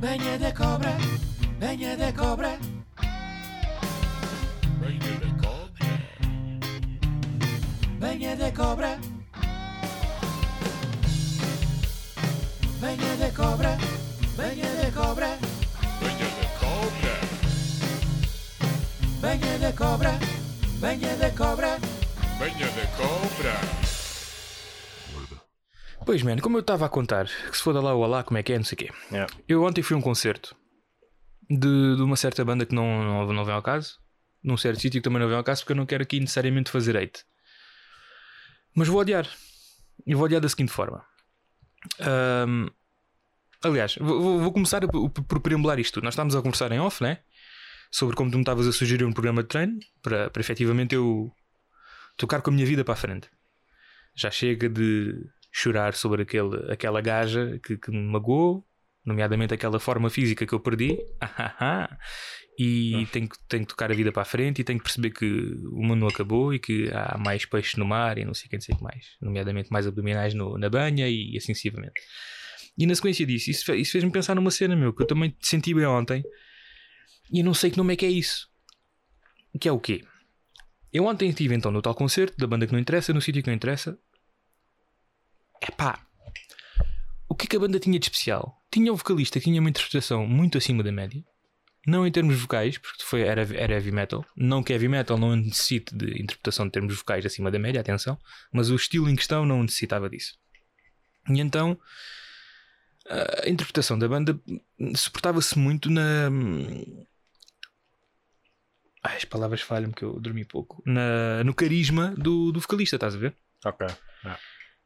Venha da cobra, venha da cobra. Venha da cobra. Venha da cobra. Venha da cobra, venha da cobra. Venha da cobra. Venha da cobra, venha da cobra. Venha da cobra. Pois, mano, como eu estava a contar, que se foda lá o Alá, como é que é, não sei o quê. Yeah. Eu ontem fui a um concerto de, de uma certa banda que não, não, não vem ao caso, num certo sítio que também não vem ao caso, porque eu não quero aqui necessariamente fazer hate. Mas vou odiar. E vou odiar da seguinte forma. Ahm, aliás, vou, vou- começar por, por preambular isto. Nós estávamos a conversar em off, né? Sobre como tu me estavas a sugerir um programa de treino para, para efetivamente eu tocar com a minha vida para a frente. Já chega de chorar sobre aquele, aquela gaja que, que me magoou, nomeadamente aquela forma física que eu perdi, e tenho, que- tenho que tocar a vida para a frente e tenho que perceber que o mundo não acabou e que há mais peixes no mar e não sei o que, não sei que mais, nomeadamente mais abdominais no- na banha e assim sucessivamente. E na sequência disso, isso, isso fez-me pensar numa cena, meu, que eu também senti bem ontem e eu não sei que nome é que é isso. Que é o quê? Eu ontem estive então no tal concerto da banda que não interessa, no sítio que não interessa. Epá, o que é que a banda tinha de especial? Tinha um vocalista que tinha uma interpretação muito acima da média. Não em termos vocais, porque foi, era, era heavy metal. Não que heavy metal não necessite de interpretação de termos vocais acima da média, atenção. Mas o estilo em questão não necessitava disso. E então a interpretação da banda suportava-se muito na. Ai, as palavras falham-me que eu dormi pouco. Na, no carisma do, do vocalista, estás a ver? Ok.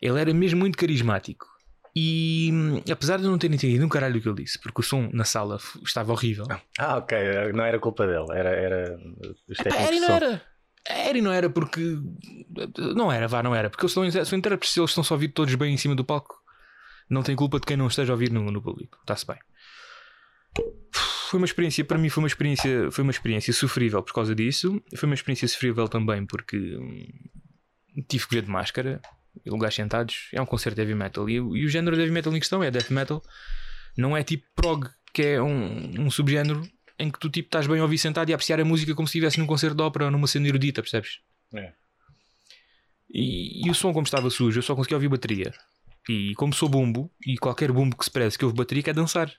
Ele era mesmo muito carismático. E apesar de eu não ter entendido um caralho do que ele disse, porque o som na sala estava horrível. Ah, ok. Não era culpa dele. Era, era Epá, era e não era. Era e não era porque. Não era, vá, não era. Porque eles estão, são intérpretes, eles estão só a ouvir todos bem em cima do palco. Não tem culpa de quem não esteja a ouvir no, no público. Está-se bem. Foi uma experiência, para mim foi uma experiência, foi uma experiência sofrível por causa disso. Foi uma experiência sofrível também porque hum, tive que ver de máscara, lugares sentados. É um concerto de heavy metal. E, o- e o género de heavy metal em questão é death metal. Não é tipo prog, que é um, um subgénero em que tu tipo estás bem a ouvir sentado e a apreciar a música como se estivesse num concerto de ópera ou numa cena erudita, percebes? É. E, e o som como estava sujo, eu só conseguia ouvir bateria. E como sou bumbo, e qualquer bumbo que se preze que ouve bateria quer dançar.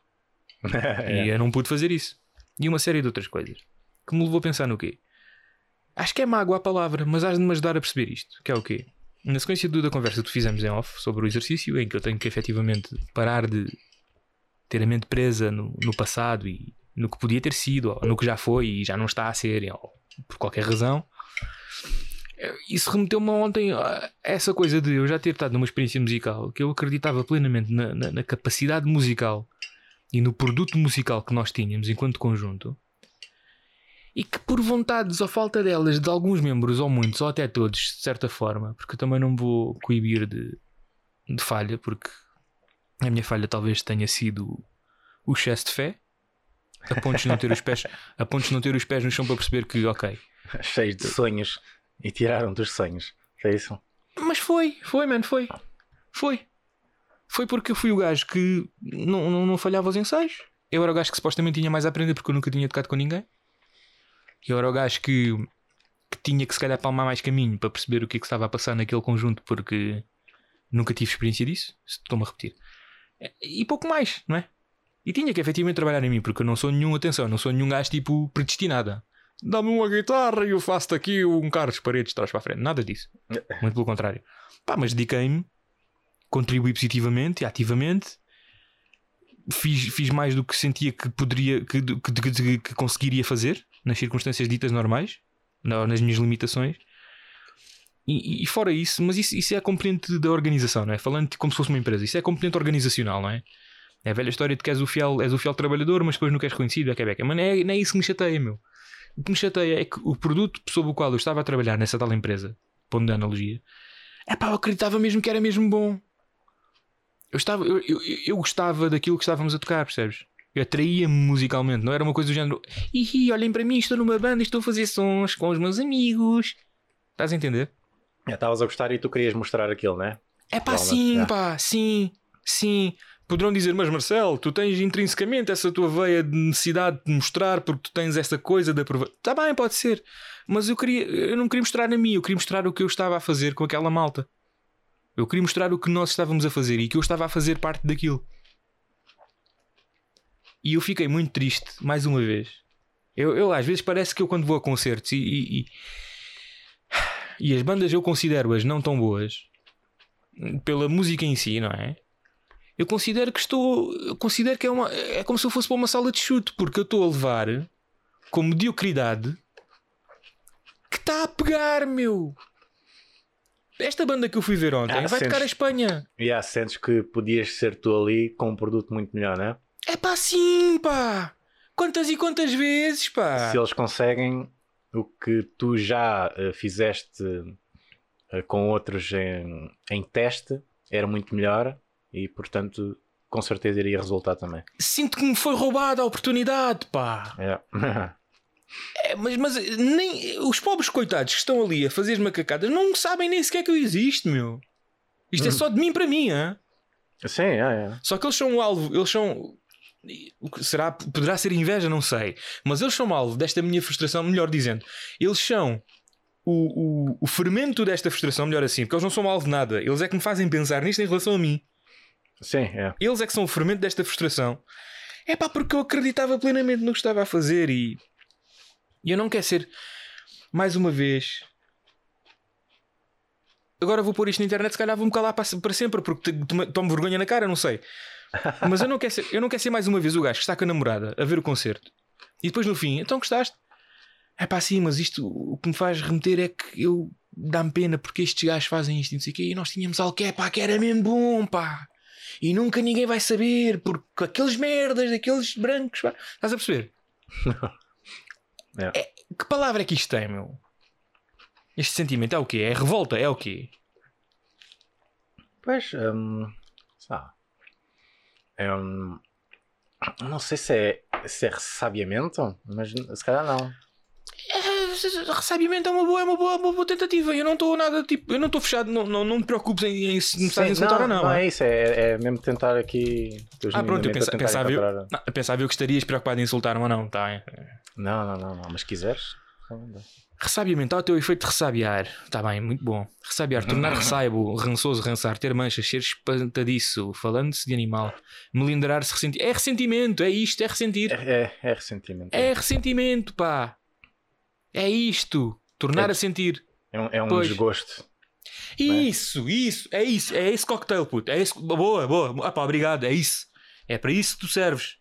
É. E eu não pude fazer isso. E uma série de outras coisas. Que me levou a pensar no quê? Acho que é mágoa a palavra, mas has de me ajudar a perceber isto. Que é o quê? Na sequência da conversa que fizemos em off sobre o exercício, em que eu tenho que efetivamente parar de ter a mente presa no, no passado e no que podia ter sido, no que já foi e já não está a ser, ou por qualquer razão. Isso remeteu-me ontem a essa coisa de eu já ter estado numa experiência musical que eu acreditava plenamente na- na- na capacidade musical e no produto musical que nós tínhamos enquanto conjunto e que por vontades ou falta delas de alguns membros ou muitos ou até todos de certa forma porque eu também não me vou coibir de, de falha porque a minha falha talvez tenha sido o excesso de fé a pontos de não ter os pés a pontos não ter os pés no chão para perceber que ok Cheios de sonhos. E tiraram dos sonhos. Foi isso? Mas foi, foi, mano, foi. Foi. Foi porque eu fui o gajo que não, não, não falhava os ensaios. Eu era o gajo que supostamente tinha mais a aprender porque eu nunca tinha tocado com ninguém. Eu era o gajo que, que tinha que se calhar palmar mais caminho para perceber o que é que estava a passar naquele conjunto porque nunca tive experiência disso. Estou-me a repetir. E pouco mais, não é? E tinha que efetivamente trabalhar em mim porque eu não sou nenhum, atenção, não sou nenhum gajo tipo predestinado. Dá-me uma guitarra e eu faço-te aqui um Carlos Paredes de trás para a frente. Nada disso. Muito pelo contrário. Pá, mas dediquei-me, contribuí positivamente e ativamente. Fiz, fiz mais do que sentia que poderia, que, que, que- que conseguiria fazer nas circunstâncias ditas normais, na- nas minhas limitações. E, e fora isso, mas isso, isso é a componente da organização, não é? Falando como se fosse uma empresa, isso é a componente organizacional, não é? É a velha história de que és o fiel, és o fiel trabalhador, mas depois não queres reconhecido, é que é. Mas não é, não é isso que me chateia, meu. O que me chateia é que o produto sobre o qual eu estava a trabalhar nessa tal empresa, pondo a analogia, é pá, eu acreditava mesmo que era mesmo bom. Eu, estava, eu, eu, eu gostava daquilo que estávamos a tocar, percebes? Eu atraía-me musicalmente, não era uma coisa do género. Ih, olhem para mim, estou numa banda e estou a fazer sons com os meus amigos. Estás a entender? Já Estavas a gostar e tu querias mostrar aquilo, né? É pá, sim, é. pá, sim, sim. Poderão dizer, mas Marcelo, tu tens intrinsecamente essa tua veia de necessidade de mostrar porque tu tens essa coisa de aproveitar. Está bem, pode ser. Mas eu, queria, eu não queria mostrar a mim, eu queria mostrar o que eu estava a fazer com aquela malta. Eu queria mostrar o que nós estávamos a fazer e que eu estava a fazer parte daquilo. E eu fiquei muito triste, mais uma vez. Eu, eu às vezes parece que eu quando vou a concertos e, e, e, e as bandas eu considero-as não tão boas pela música em si, não é? Eu considero que estou. Eu considero que é, uma, é como se eu fosse para uma sala de chute, porque eu estou a levar com mediocridade que está a pegar, meu. Esta banda que eu fui ver ontem Ah, vai sentes- tocar a Espanha. E há, sentes que podias ser tu ali com um produto muito melhor, não é? É pá, sim, pá. Quantas e quantas vezes, pá. Se eles conseguem o que tu já eh, fizeste eh, com outros em, em teste, era muito melhor e, portanto, com certeza iria resultar também. Sinto que me foi roubada a oportunidade, pá. É. É, mas, mas nem os pobres coitados que estão ali a fazer as macacadas não sabem nem sequer que eu existo, meu. Isto é só de mim para mim, hã? Sim, é, é. Só que eles são o alvo, eles são. O que Será, poderá ser inveja, não sei. Mas eles são alvo desta minha frustração, melhor dizendo. Eles são o, o, o fermento desta frustração, melhor assim, porque eles não são alvo de nada. Eles é que me fazem pensar nisto em relação a mim. Sim, é. Eles é que são o fermento desta frustração. É pá, porque eu acreditava plenamente no que estava a fazer e. E eu não quero ser. Mais uma vez. Agora vou pôr isto na internet, se calhar vou-me calar para, sempre, porque tomo vergonha na cara, não sei. Mas eu não, quero ser, eu não quero ser mais uma vez o gajo que está com a namorada a ver o concerto e depois no fim, então gostaste? É pá, sim, mas isto o que me faz remeter é que eu dá-me pena porque estes gajos fazem isto e não sei o quê e nós tínhamos algo que é pá, que era mesmo bom, pá. E nunca ninguém vai saber porque aqueles merdas, aqueles brancos, pá. Estás a perceber? É. É, que palavra é que isto tem, meu? Este sentimento é o quê? É revolta? É o quê? Pois, hum, lá. É, hum, não sei se é, se é ressabiamento, mas se calhar não. É, ressabiamento é uma boa, é uma boa, uma boa tentativa. Eu não estou nada tipo, eu não estou fechado, não, não, não me preocupes em, em a Sim, insultar ou não. Não hein? é isso, é, é mesmo tentar aqui. Ah, pronto, eu pensa- pensava, eu, não, pensava eu que estarias preocupado em insultar ou não, tá? Não, não, não, não, mas se Ressabiamento, há o teu efeito de ressabiar. Está bem, muito bom. Ressabiar, tornar ressaibo, rançoso, rançar, ter manchas, ser espantadiço, falando-se de animal, melindrar-se, ressentir. É ressentimento, é isto, é ressentir. É, é, é ressentimento. É ressentimento, pá. É isto. Tornar É. a sentir. É um, é um Pois. desgosto. Isso, isso, é isso, é esse cocktail, puto. É esse, boa, boa. Ah, pá, obrigado, é isso. É para isso que tu serves.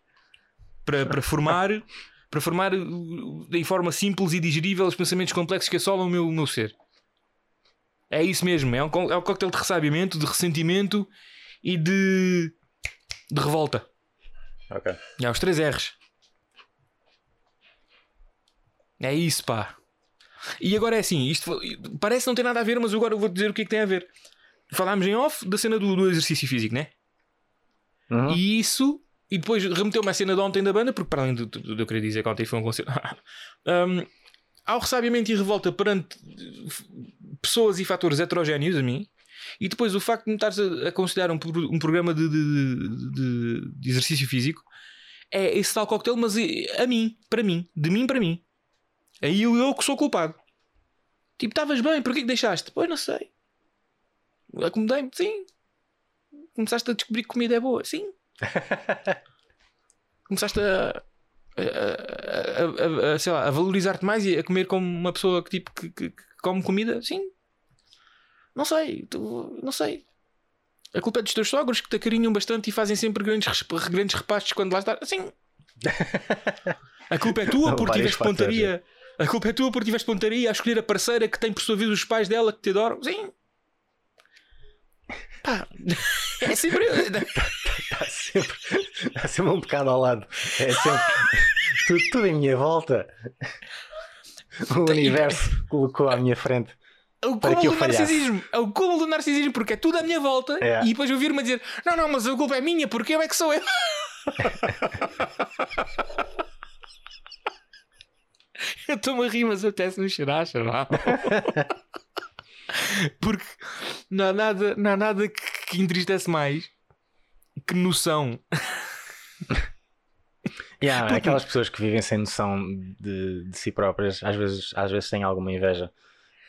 Para, para formar, para formar em forma simples e digerível os pensamentos complexos que assolam o meu, o meu ser. É isso mesmo, é um, é um cocktail de ressabiamento, de ressentimento e de, de revolta. Ok. É os três R's. É isso, pá. E agora é assim, isto parece não ter nada a ver, mas agora eu vou dizer o que é que tem a ver. Falámos em off da cena do, do exercício físico, né? Uhum. E isso, e depois remeteu-me à cena de ontem da banda, porque para além de- de eu querer dizer que ontem foi um concerto, um, há o ressabiamento e revolta perante f- pessoas e fatores heterogéneos a mim, e depois o facto de me estares a, a considerar um, um programa de, de- de- de exercício físico é esse tal cocktail, mas eh, a mim, para mim, de mim para mim. Aí eu, eu que sou culpado. Tipo, estavas bem, porquê que deixaste? Pois não sei. Acomodei-me, sim. Começaste a descobrir que comida é boa, sim. Começaste a, a, a- a- sei lá, a valorizar-te mais e a comer como uma pessoa que, tipo, que, que- que come comida, sim. Não sei, tu- não sei. A culpa é dos teus sogros que te acarinham bastante e fazem sempre grandes, grandes repastos quando lá estás. Sim. A culpa é tua por tiveste fatores. pontaria. A culpa é tua por tiveste pontaria a escolher a parceira que tem por sua vez os pais dela que te adoram. Sim. Pá, é sempre. Está sempre, está sempre um bocado ao lado. É sempre tudo, tudo em minha volta. O universo colocou à minha frente. É o cúmulo do falhasse. narcisismo. É o cúmulo do narcisismo, porque é tudo à minha volta É. e depois ouvir-me a dizer: Não, não, mas a culpa é minha, porque eu é que sou eu. eu estou-me a rir, mas eu apetece-me chorar, chaval. Porque não há nada, não há nada que, que entristece mais que noção. Yeah, Porque- Aquelas pessoas que vivem sem noção de, de si próprias, às vezes, às vezes têm alguma inveja.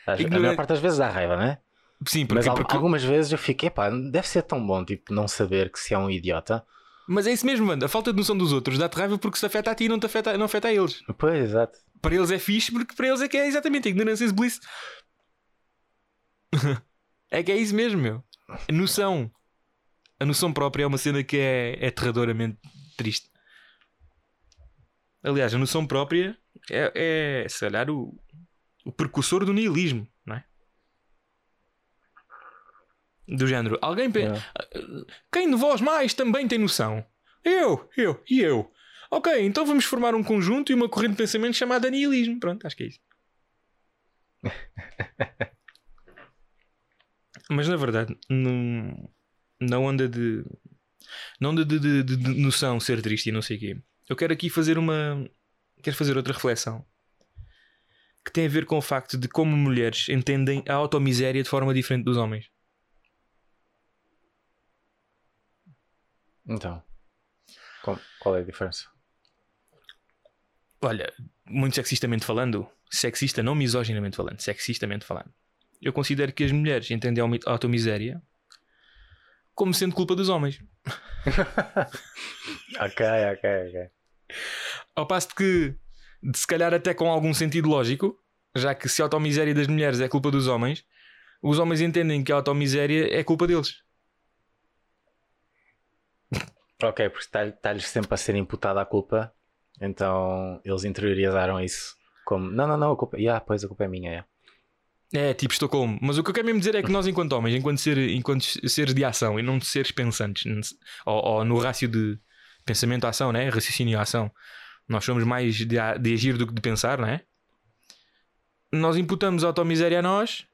Às, a Ignorante- maior parte das vezes dá raiva, não é? Sim, porque, Mas porque- algumas vezes eu fico, epá, deve ser tão bom, tipo, não saber que se é um idiota. mas é isso mesmo, mano. A falta de noção dos outros dá-te raiva porque se afeta a ti e não, te afeta, não afeta a eles. Pois, exato. Para eles é fixe porque para eles é que é exatamente ignorância is bliss. é que é isso mesmo, meu. A noção. A noção própria é uma cena que é, é aterradoramente triste. Aliás, a noção própria é, é se calhar, o, o precursor do nihilismo, não é? Do género. Alguém. pe- Yeah. Quem de vós mais também tem noção? Eu, eu e eu. Ok, então vamos formar um conjunto e uma corrente de pensamento chamada nihilismo. Pronto, acho que é isso. Mas na verdade, não, não anda de. Não anda de, de, de- de noção ser triste e não sei o quê. Eu quero aqui fazer uma. Quero fazer outra reflexão. Que tem a ver com o facto de como mulheres entendem a automiséria de forma diferente dos homens. Então, qual, é a diferença? olha, muito sexistamente falando, sexista, não misoginamente falando, sexistamente falando, eu considero que as mulheres entendem a automiséria como sendo culpa dos homens. ok, ok, ok. Ao passo de que, de se calhar até com algum sentido lógico, já que se a automiséria das mulheres é culpa dos homens, os homens entendem que a automiséria é culpa deles. Ok, porque está- está-lhes sempre a ser imputada a culpa, então eles interiorizaram isso como: não, não, não, a culpa, yeah, pois a culpa é minha. Yeah. É, tipo Estocolmo. Mas o que eu quero mesmo dizer é que nós, enquanto homens, enquanto, ser, enquanto seres de ação e não seres pensantes, ou, ou no rácio de pensamento à ação, né? raciocínio à ação, nós somos mais de, de agir do que de pensar, não é? Nós imputamos a automiséria a nós,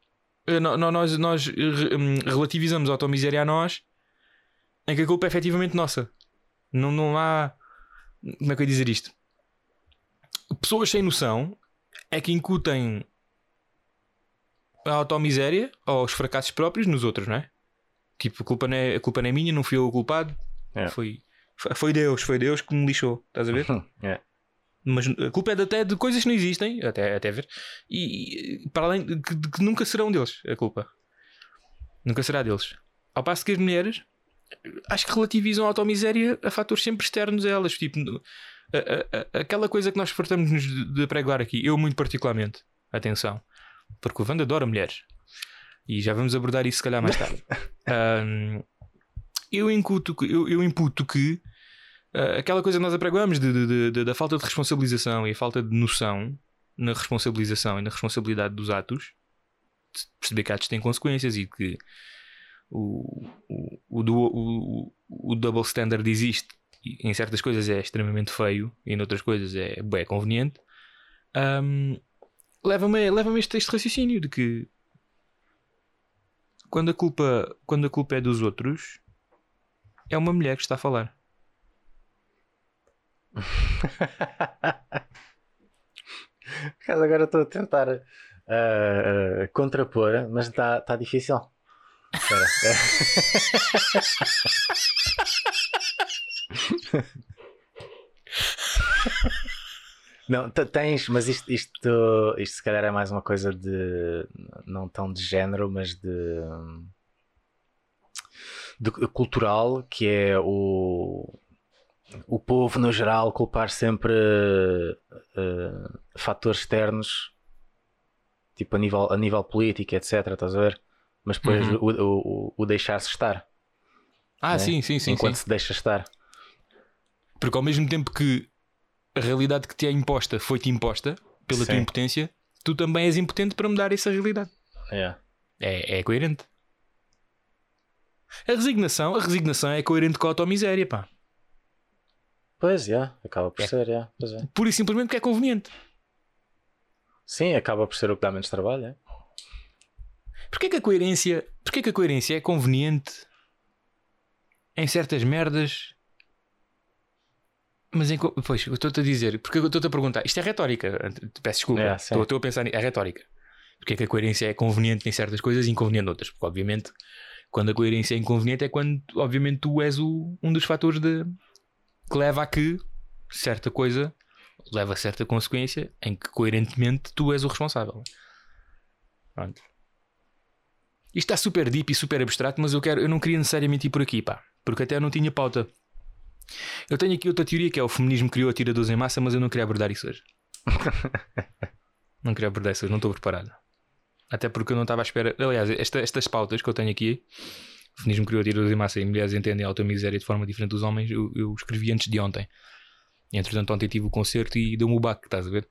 eh, nós, nós hum, relativizamos a automiséria a nós, em que a culpa é efetivamente nossa. Não, não há. Como é que eu ia dizer isto? Pessoas sem noção é que incutem a automiséria ou os fracassos próprios nos outros, não é? Tipo, a culpa não é, a culpa não é minha, não fui eu o culpado. É. Foi, foi- Deus, foi Deus que me lixou, estás a ver? É. Mas a culpa é até de coisas que não existem, até, até ver, e, e para além de que, de que nunca serão deles a culpa. Nunca será deles. Ao passo que as mulheres acho que relativizam a automiséria a fatores sempre externos a elas. Tipo, a- a- a- aquela coisa que nós fartamos de, de pregoar aqui, eu muito particularmente, atenção, porque o Wanda adora mulheres. E já vamos abordar isso se calhar mais tarde. Ahm, eu, incuto, que- eu, eu imputo que ah, aquela coisa que nós apregoamos de, de- de- da falta de responsabilização e a falta de noção na responsabilização e na responsabilidade dos atos, de perceber que atos têm consequências e que o, o, o, o, double standard existe e em certas coisas é extremamente feio e em outras coisas é bem conveniente. Ahm, leva-me leva este, este raciocínio de que quando a culpa quando a culpa é dos outros é uma mulher que está a falar Por acaso agora estou a tentar ah, contrapor, mas está tá difícil. Espera. Não, te- tens, mas isto, isto, isto se calhar é mais uma coisa de não tão de género, mas de, de cultural, que é o, o povo no geral culpar sempre eh, fatores externos, tipo a nível, a nível político, etc. Estás a ver? Mas depois Uhum. o, o, o- o deixar-se estar, ah né? sim sim sim, enquanto sim se deixa estar. porque ao mesmo tempo que a realidade que te é imposta foi-te imposta pela tua Sim. impotência tu também és impotente para mudar essa realidade Yeah. é, é coerente a resignação a resignação é coerente com a automiséria pá Pois, yeah, acaba por É. ser, yeah, pois é. pura e simplesmente porque é conveniente Sim, acaba por ser o que dá menos trabalho. É? Porquê que a coerência, porquê que a coerência é conveniente em certas merdas? Mas em, pois, eu estou-te a dizer, porque eu estou-te a perguntar, isto é retórica, peço desculpa, É, estou, estou a pensar, é retórica. Porque é que a coerência é conveniente em certas coisas e inconveniente em outras? Porque, obviamente, Quando a coerência é inconveniente é quando, obviamente, tu és o, um dos fatores de, que leva a que certa coisa leva a certa consequência em que, coerentemente, tu és o responsável. Pronto. Isto está super deep e super abstrato, mas eu, quero, eu não queria necessariamente ir por aqui, pá, porque até eu não tinha pauta. Eu tenho aqui outra teoria que é o feminismo criou a tiradores em massa, mas eu não queria abordar isso hoje. não queria abordar isso hoje, não estou preparado. Até porque eu não estava à espera. Aliás, esta- estas pautas que eu tenho aqui, o feminismo criou a tiradores em massa e mulheres entendem a automiséria de forma diferente dos homens, eu, eu escrevi antes de ontem. Entretanto, ontem tive o concerto e deu-me o baque, estás a ver?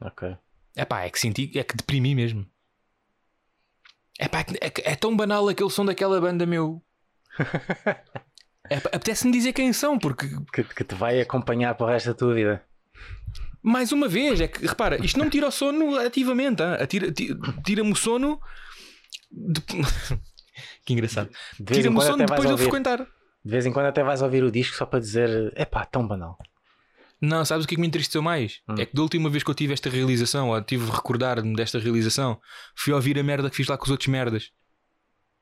Ok. É pá, é que senti, é que deprimi mesmo. É pá, é, é tão banal aquele som daquela banda, meu. É, pá, Apetece-me dizer quem são, porque Que, que te vai acompanhar para o resto da tua vida. Mais uma vez, é que repara, isto não me tira o sono ativamente, tira-me o sono. de- que engraçado. Tira-me o sono depois de eu frequentar. De vez em quando até vais ouvir o disco só para dizer epá, tão banal. Não, sabes o que é que me entristeceu mais? Hum. É que da última vez que eu tive esta realização, ou tive recordar-me desta realização, fui ouvir a merda que fiz lá com os outros merdas.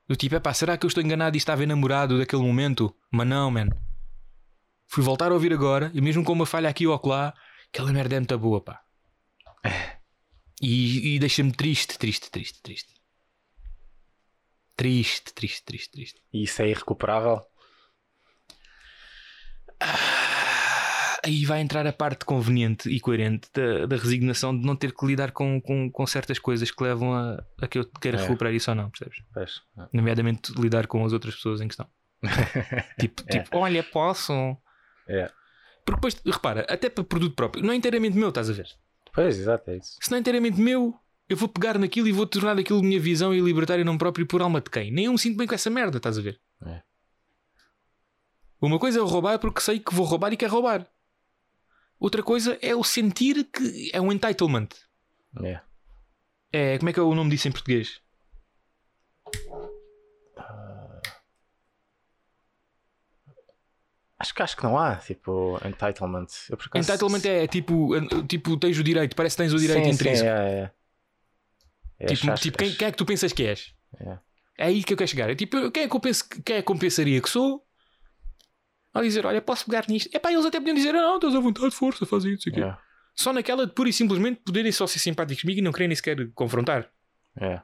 Eu tipo, epá, será que eu estou enganado e estava enamorado daquele momento? Mas não, man. Fui voltar a ouvir agora, e mesmo com uma falha aqui ou acolá, aquela merda é muito boa, pá. E, e deixa-me triste, triste, triste, triste. Triste, triste, triste, triste. E isso é irrecuperável. Aí vai entrar a parte conveniente e coerente da, da resignação de não ter que lidar com, com, com certas coisas que levam a, a que eu queira É. recuperar isso ou não, percebes? Pois. Nomeadamente lidar com as outras pessoas em questão. tipo, É. tipo, olha, posso. É. Porque depois, repara, até para produto próprio, não é inteiramente meu, estás a ver? Pois, exato, é isso. Se não é inteiramente meu, eu vou pegar naquilo e vou tornar aquilo minha visão e libertar em nome próprio por alma de quem? Nem eu me sinto bem com essa merda, estás a ver? É. Uma coisa é roubar porque sei que vou roubar e quero roubar. Outra coisa é o sentir que é um entitlement. É. É, como é que é o nome disso em português? Acho que acho que não há, tipo, entitlement. Acaso- Entitlement é tipo, tipo, tens o direito, parece que tens o direito sim, intrínseco. Sim, é, é. É, tipo, acho- tipo quem, acho- quem é que tu pensas que és? É. É aí que eu quero chegar. É tipo, quem é que eu, penso, quem é que eu pensaria que sou? A dizer, olha, posso pegar nisto. É pá, eles até podiam dizer, ah, não, estás à vontade, força, faz isso. não quê." É. Só naquela de pura e simplesmente poderem só ser simpáticos comigo e não querem nem sequer confrontar. É.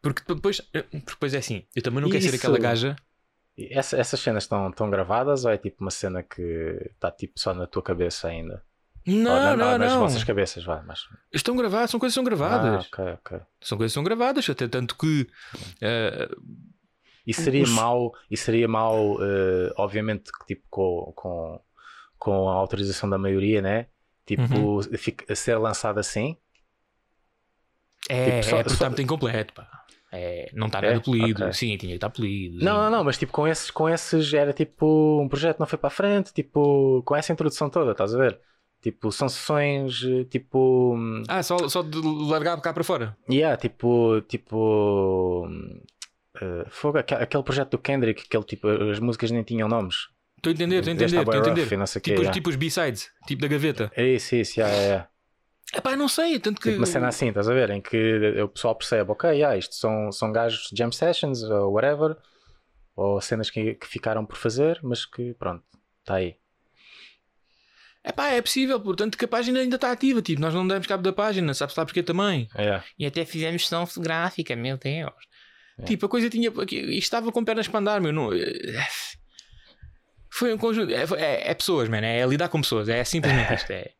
Porque depois, eh, porque depois é assim, eu também não quero ser Isso. aquela gaja. Essa- essas cenas estão, estão gravadas ou é tipo uma cena que está tipo só na tua cabeça ainda? Não, Ou na- não, nas não. vossas cabeças, vá. Mas... Estão gravadas, são coisas que são gravadas. Ah, ok, ok. São coisas que são gravadas, até tanto que eh, E seria Os- mau, e seria mau eh, obviamente, que, tipo, com, com, com a autorização da maioria, né? Tipo, Uhum. fica- ser lançado assim. é, Tipo, só- é porque está muito incompleto, pá. É, não está É? nada polido. Ok. Sim, tinha que estar polido. Não, sim. não, não, mas tipo, com esses, com esses era tipo um projeto não foi para a frente, tipo, com essa introdução toda, estás a ver? Tipo, são sessões, eh, tipo. Ah, só, só de largar cá para fora. Yeah, tipo. Tipo. Eh, fogo, aque- aquele projeto do Kendrick, aquele tipo, as músicas nem tinham nomes. Estou a entender, estou a entender, estou a Rough entender. Tipo, os- yeah. tipo os B-sides, tipo da gaveta. É isso, isso, yeah, yeah, yeah. É pá, não sei, tanto que. Tipo uma cena assim, estás a ver? Em que o pessoal percebe, ok, yeah, isto são, são gajos de jam sessions ou whatever, ou cenas que, que ficaram por fazer, mas que pronto, está aí. É pá, é possível, portanto que a página ainda está ativa. Tipo, nós não demos cabo da página, sabes lá porquê também. Yeah. E até fizemos sessão fotográfica, meu Deus. É. Tipo, a coisa tinha. estava com pernas para andar, meu. Não, foi um conjunto. É, é- é pessoas, mano. É lidar com pessoas. É simplesmente isto. É,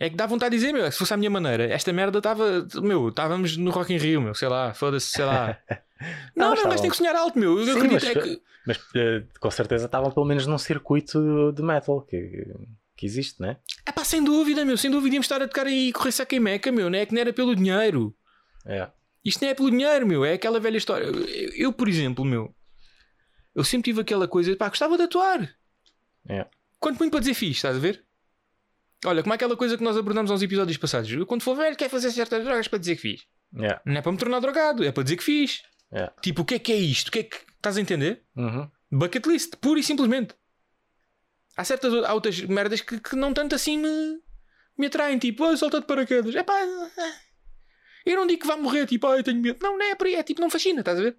é que dá vontade de dizer, meu. Se fosse a minha maneira, esta merda estava. Meu, estávamos no Rock in Rio, meu. Sei lá, foda-se, sei lá. Não, Não, não, estavam. mas tem que sonhar alto, meu. Eu Sim, acredito mas- é que. Mas eh, com certeza estavam pelo menos num circuito de metal que, que existe, né? É pá, sem dúvida, meu. Sem dúvida íamos estar a tocar e correr saca e meca, meu. Não é que não era pelo dinheiro. É. Isto não é pelo dinheiro, meu. É aquela velha história. Eu, eu, por exemplo, meu. Eu sempre tive aquela coisa. Pá, gostava de atuar. É. Quanto muito para dizer fixe, estás a ver? Olha, como é aquela coisa que nós abordamos aos episódios passados. Eu, quando for velho, quero fazer certas drogas para dizer que fiz. Yeah. Não é para me tornar drogado, é para dizer que fiz. É. Tipo, o que é que é isto? O que é que. Estás a entender? Uhum. Bucket list, pura e simplesmente. Há certas há outras merdas que, que não tanto assim me, me atraem. Tipo, ah, salta de paraquedas. É pá. Eu não digo que vai morrer, tipo, ah, eu tenho medo. Não, não é por aí. É tipo, não fascina, estás a ver?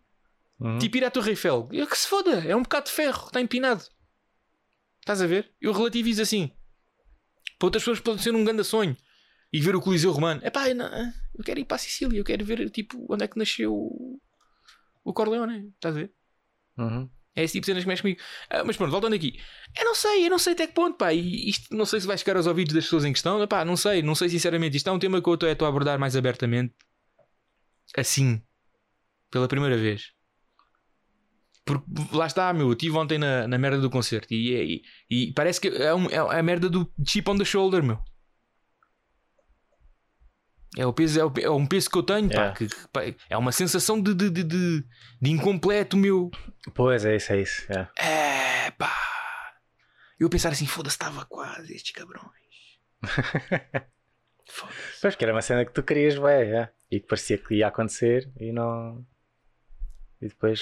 Uhum. Tipo ir à Torre Eiffel. Eu que se foda, é um bocado de ferro, está empinado. Estás a ver? Eu relativizo assim. Para outras pessoas pode ser um grande sonho. E ver o Coliseu Romano. Epá, eu, não, eu quero ir para a Sicília, eu quero ver tipo onde é que nasceu o, o Corleone. Estás a ver? Uhum. É esse tipo de cenas que mexe comigo. Ah, mas pronto, voltando aqui. Eu não sei, eu não sei até que ponto, pá. E isto não sei se vai chegar aos ouvidos das pessoas em questão. Pá, não sei, não sei sinceramente. Isto é um tema que eu estou a abordar mais abertamente. Assim. Pela primeira vez. Porque lá está, meu. Eu estive ontem na, na merda do concerto e, e, e parece que é, um, é a merda do chip on the shoulder, meu. É, o peso, é, o- é um peso que eu tenho, pá, Yeah. que, que, pá, é uma sensação de, de, de, de, de incompleto, meu. Pois é isso, é isso. é. É pá. Eu pensar assim, foda-se, estava quase estes cabrões. Foda-se. Pois que era uma cena que tu querias, bem, é. e que parecia que ia acontecer e não. E depois.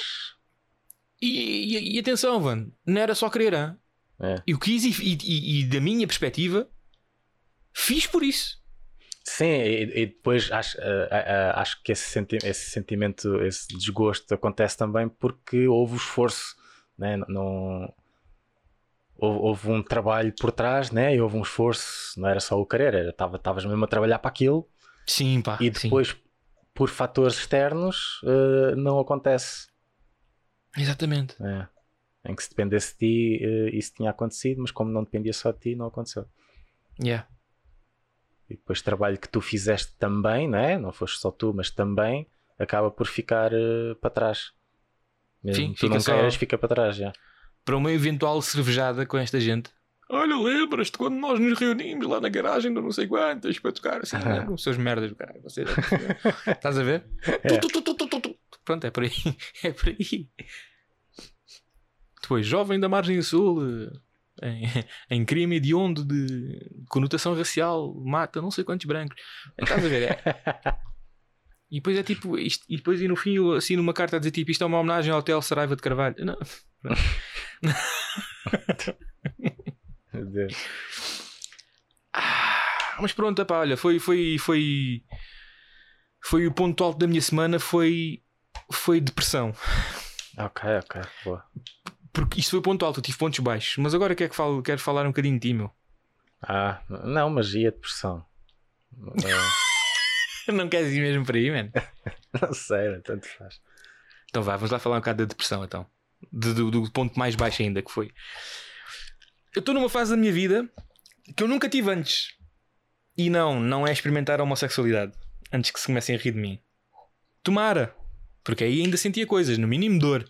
E, e, e atenção, Van, não era só querer, hein? É. eu quis e, e- e da minha perspectiva, fiz por isso. Sim, e, e depois acho, ah, ah, acho que esse, senti esse sentimento, esse desgosto acontece também porque houve o esforço, né? não, houve, houve um trabalho por trás, né? e houve um esforço, não era só o querer, estavas mesmo a trabalhar para aquilo Sim, pá. e depois, por fatores externos, ah, não acontece. sim. Exatamente. É. Em que se dependesse de ti, isso tinha acontecido, mas como não dependia só de ti, não aconteceu. Yeah. E depois o trabalho que tu fizeste também, não é? Não foste só tu, mas também acaba por ficar eh, para trás. Mesmo Sim, tu fica não só- fica para trás já. Para uma eventual cervejada com esta gente. Olha, lembras-te quando nós nos reunimos lá na garagem do não sei quantas para tocar assim, lembram? Seus merdas caralho. Vocês, estás a ver? É. Tu, tu, tu, tu, tu, tu. Pronto, é por aí. É por aí. Depois, jovem da margem sul, eh, em, em crime hediondo de conotação racial, mata não sei quantos brancos. Estás a ver? É. E depois é tipo, isto, e depois e no fim eu assino uma carta a dizer tipo, isto é uma homenagem ao Hotel Saraiva de Carvalho. Não. Meu Deus. Ah, mas pronto, epá, olha, foi, foi, foi, foi o ponto alto da minha semana, foi, foi depressão. ok, ok. Boa. Porque isto foi ponto alto, eu tive pontos baixos. Mas agora quero, que falo, quero falar um bocadinho de ti, meu. Ah, não, mas e a depressão? Eh, Não queres ir mesmo para aí, mano? não sei, tanto faz. Então vá, vamos lá falar um bocado da depressão, então. De- do, do ponto mais baixo ainda, que foi. Eu estou numa fase da minha vida que eu nunca tive antes. E não, não é experimentar a homossexualidade. Antes que se comecem a rir de mim. Tomara. Porque aí ainda sentia coisas, no mínimo dor.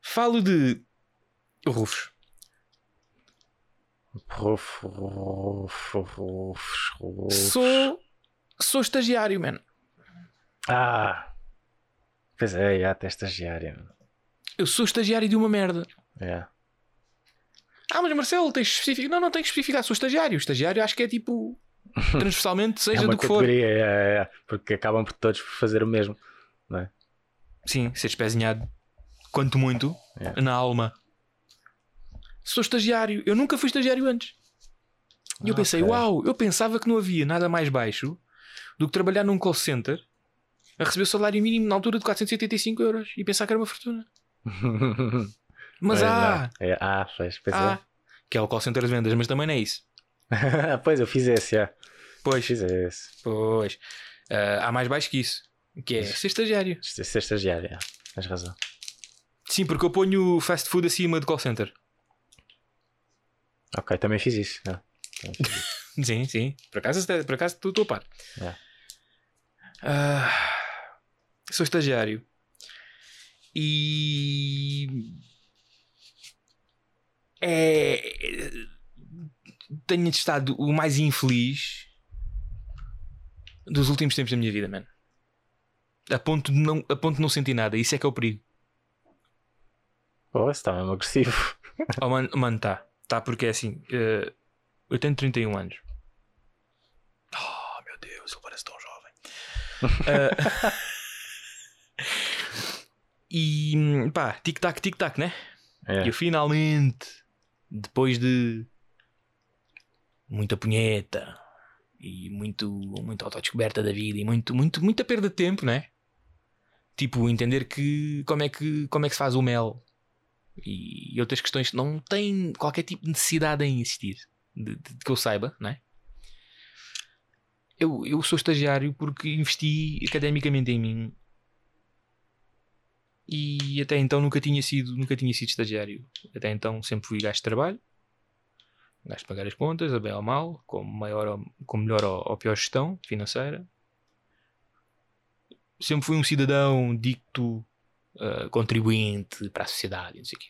Falo de. Rufos. Ruf, ruf, ruf, ruf. Sou. Sou estagiário, mano. Ah! Pois é, já até estagiário. Eu sou estagiário de uma merda. É. Ah, mas Marcelo, tens que especificar. Não, não tens que especificar. Sou estagiário. Estagiário acho que é tipo. Transversalmente, seja é do que for. é, é, é, porque acabam por todos fazer o mesmo. Sim, ser espezinhado. Quanto muito. É. Na alma. Sou estagiário. Eu nunca fui estagiário antes. E eu Ah, pensei, ok. uau, eu pensava que não havia nada mais baixo do que trabalhar num call center a receber o salário mínimo na altura de 485 euros e pensar que era uma fortuna. Mas É, há, é, ah, pois, pois há, que é o call center de vendas, mas também não é isso. é. pois eu fiz esse, já. Pois, Fiz esse. pois. Ah, há mais baixo que isso, que é ser estagiário. Ser estagiário, é. tens razão. Sim, porque eu ponho fast food acima de call center. Ok, também fiz isso. isso. Sim, sim. Por acaso, por acaso estou a par. É. Ah, sou estagiário. E. É. Tenho estado o mais infeliz dos últimos tempos da minha vida, mano. A ponto de não, a ponto de não sentir nada. Isso é que é o perigo. Esse está mesmo agressivo. Oh, mano, mano, tá. Tá, porque é assim. eh, eu tenho 31 anos. Oh, meu Deus, ele parece tão jovem. Eh, e pá, tic-tac, tic-tac, né? É. E eu finalmente, depois de muita punheta e muito, muita autodescoberta da vida e muito, muito, muita perda de tempo, né? Tipo, entender que como é que, como é que se faz o mel e outras questões que não têm qualquer tipo de necessidade em existir, de, de- de que eu saiba, não é? Eu, eu sou estagiário porque investi academicamente em mim e até então nunca tinha sido, nunca tinha sido estagiário. Até então sempre fui gajo de trabalho, gajo de pagar as contas, a bem ou mal, com, maior ou, com melhor ou, ou pior gestão financeira. Sempre fui um cidadão dicto, uh, contribuinte para a sociedade, e não sei o quê.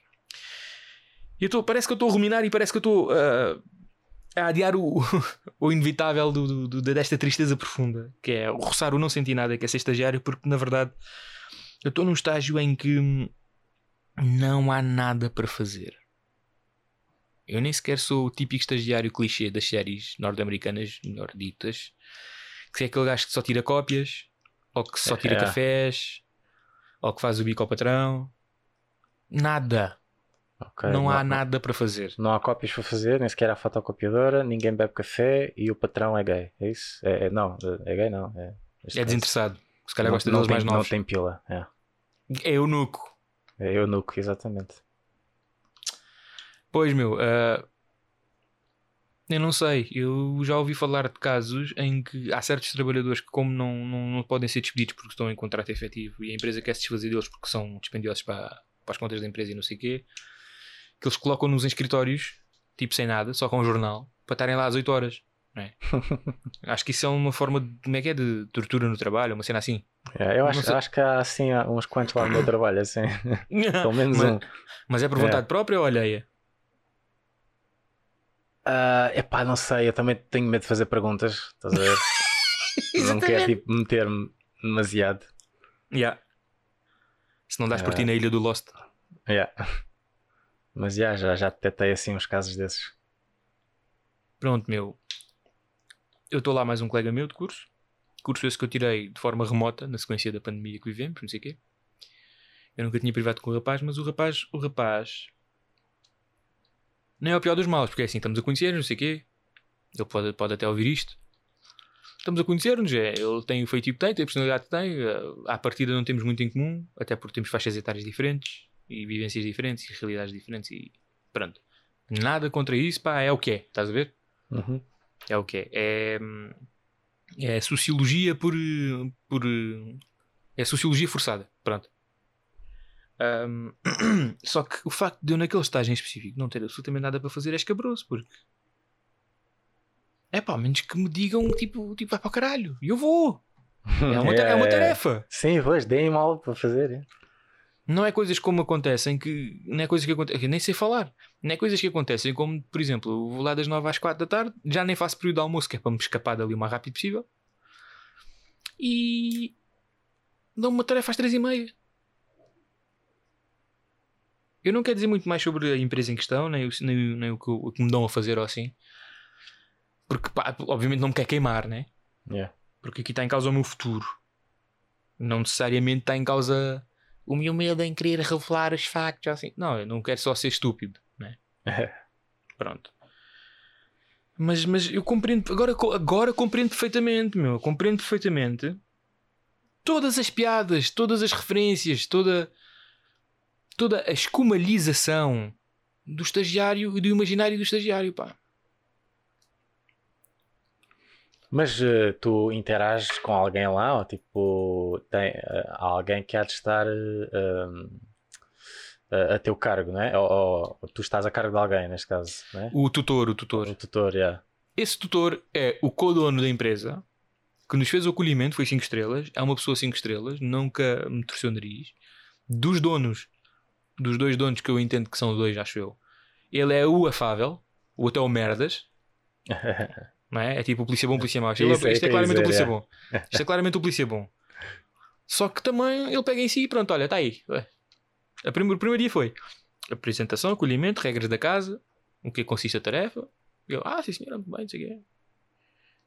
E eu tô, parece que eu estou a ruminar e parece que eu estou uh, a adiar o, o inevitável do, do- do- desta tristeza profunda, que é o roçar o não sentir nada, que é ser estagiário, porque na verdade eu estou num estágio em que não há nada para fazer. Eu nem sequer sou o típico estagiário clichê das séries norte-americanas, melhor ditas, que é aquele gajo que só tira cópias, ou que só tira É. cafés, ou que faz o bico ao patrão. Nada. Ok, não há nada para fazer. Não há cópias para fazer, nem sequer há fotocopiadora, ninguém bebe café e o patrão é gay. É isso? É, é- não, é gay não. É, É desinteressado. Se calhar Não- gosta não deles tem, mais Não novos. tem pila. É, É eunuco. é eunuco, exatamente. Pois, meu, ah, eu não sei. Eu já ouvi falar de casos em que há certos trabalhadores que, como não, não, não podem ser despedidos porque estão em contrato efetivo e a empresa quer se desfazer deles porque são dispendiosos para, para as contas da empresa e não sei o quê, que eles colocam-nos em escritórios, tipo sem nada, só com um jornal, para estarem lá às 8 horas. não é? Acho que isso é uma forma de, como é que é, de tortura no trabalho, uma cena assim. É, eu acho, acho que há assim uns quantos lá no meu trabalho, assim. Pelo menos mas, um. mas é por É. vontade própria ou alheia? Ah, epá, não sei, eu também tenho medo de fazer perguntas, estás a ver? não quero tipo meter-me demasiado. Yeah. Se não dás por ti na ilha do Lost. Yeah. Mas já, já, já detetei assim uns casos desses. Pronto, meu. Eu estou lá mais um colega meu de curso. Curso esse que eu tirei de forma remota, na sequência da pandemia que vivemos, não sei o quê. Eu nunca tinha privado com o rapaz, mas o rapaz, o rapaz. Nem é o pior dos maus, porque é assim, estamos a conhecer, não sei o quê. Ele pode, pode até ouvir isto. Estamos a conhecer-nos, é, ele tem o feitiço que tem, tem a personalidade que tem. eh, À partida não temos muito em comum, até porque temos faixas etárias diferentes, e vivências diferentes, e realidades diferentes, e pronto. Nada contra isso, pá, é o que é, estás a ver? Uhum. É o que é. É, é sociologia por, por. É sociologia forçada. Pronto. Ahm, só que o facto de eu, naquele estágio em específico, não ter absolutamente nada para fazer é escabroso, porque. É pá, ao menos que me digam, tipo, tipo, vai para o caralho. E eu vou. É uma, ta- é uma tarefa. Sim, pois, deem-me algo para fazer. é. Não é coisas como acontecem que. Não é coisas que acontecem. Nem sei falar. Não é coisas que acontecem como, por exemplo, eu vou lá das 9 às 4 da tarde, já nem faço período de almoço, que é para me escapar dali o mais rápido possível. E. dão-me uma tarefa às 3 e meia. Eu não quero dizer muito mais sobre a empresa em questão, nem, o- nem, nem o, que, o que me dão a fazer ou assim. Porque, pá, obviamente não me quer queimar, né? Yeah. Porque aqui está em causa o meu futuro. Não necessariamente está em causa o meu medo em querer revelar os factos. Assim. Não, eu não quero só ser estúpido. Né? Pronto. Mas, mas eu compreendo. Agora, agora compreendo perfeitamente, meu. Compreendo perfeitamente todas as piadas, todas as referências, toda, toda a escumalização do estagiário e do imaginário do estagiário, pá. Mas eh, tu interages com alguém lá ou tipo tem eh, alguém que há de estar a, a teu cargo, não é? Ou, ou tu estás a cargo de alguém neste caso, não é? O tutor, o tutor. O tutor, yeah. Esse tutor é o co-dono da empresa que nos fez o acolhimento, foi 5 estrelas. É uma pessoa 5 estrelas, nunca me torceu o nariz. Dos donos, dos dois donos que eu entendo que são dois, acho eu, ele é o afável, o até o merdas, não é? É tipo o polícia bom, polícia mau. Isto, é, é isto é claramente o polícia dizer, bom. Isto é claramente o polícia bom. Só que também ele pega em si e pronto, olha, está aí. A o primeiro dia foi apresentação, acolhimento, regras da casa, o que consiste a tarefa. E eu, ah, sim senhora, muito bem, não sei o quê.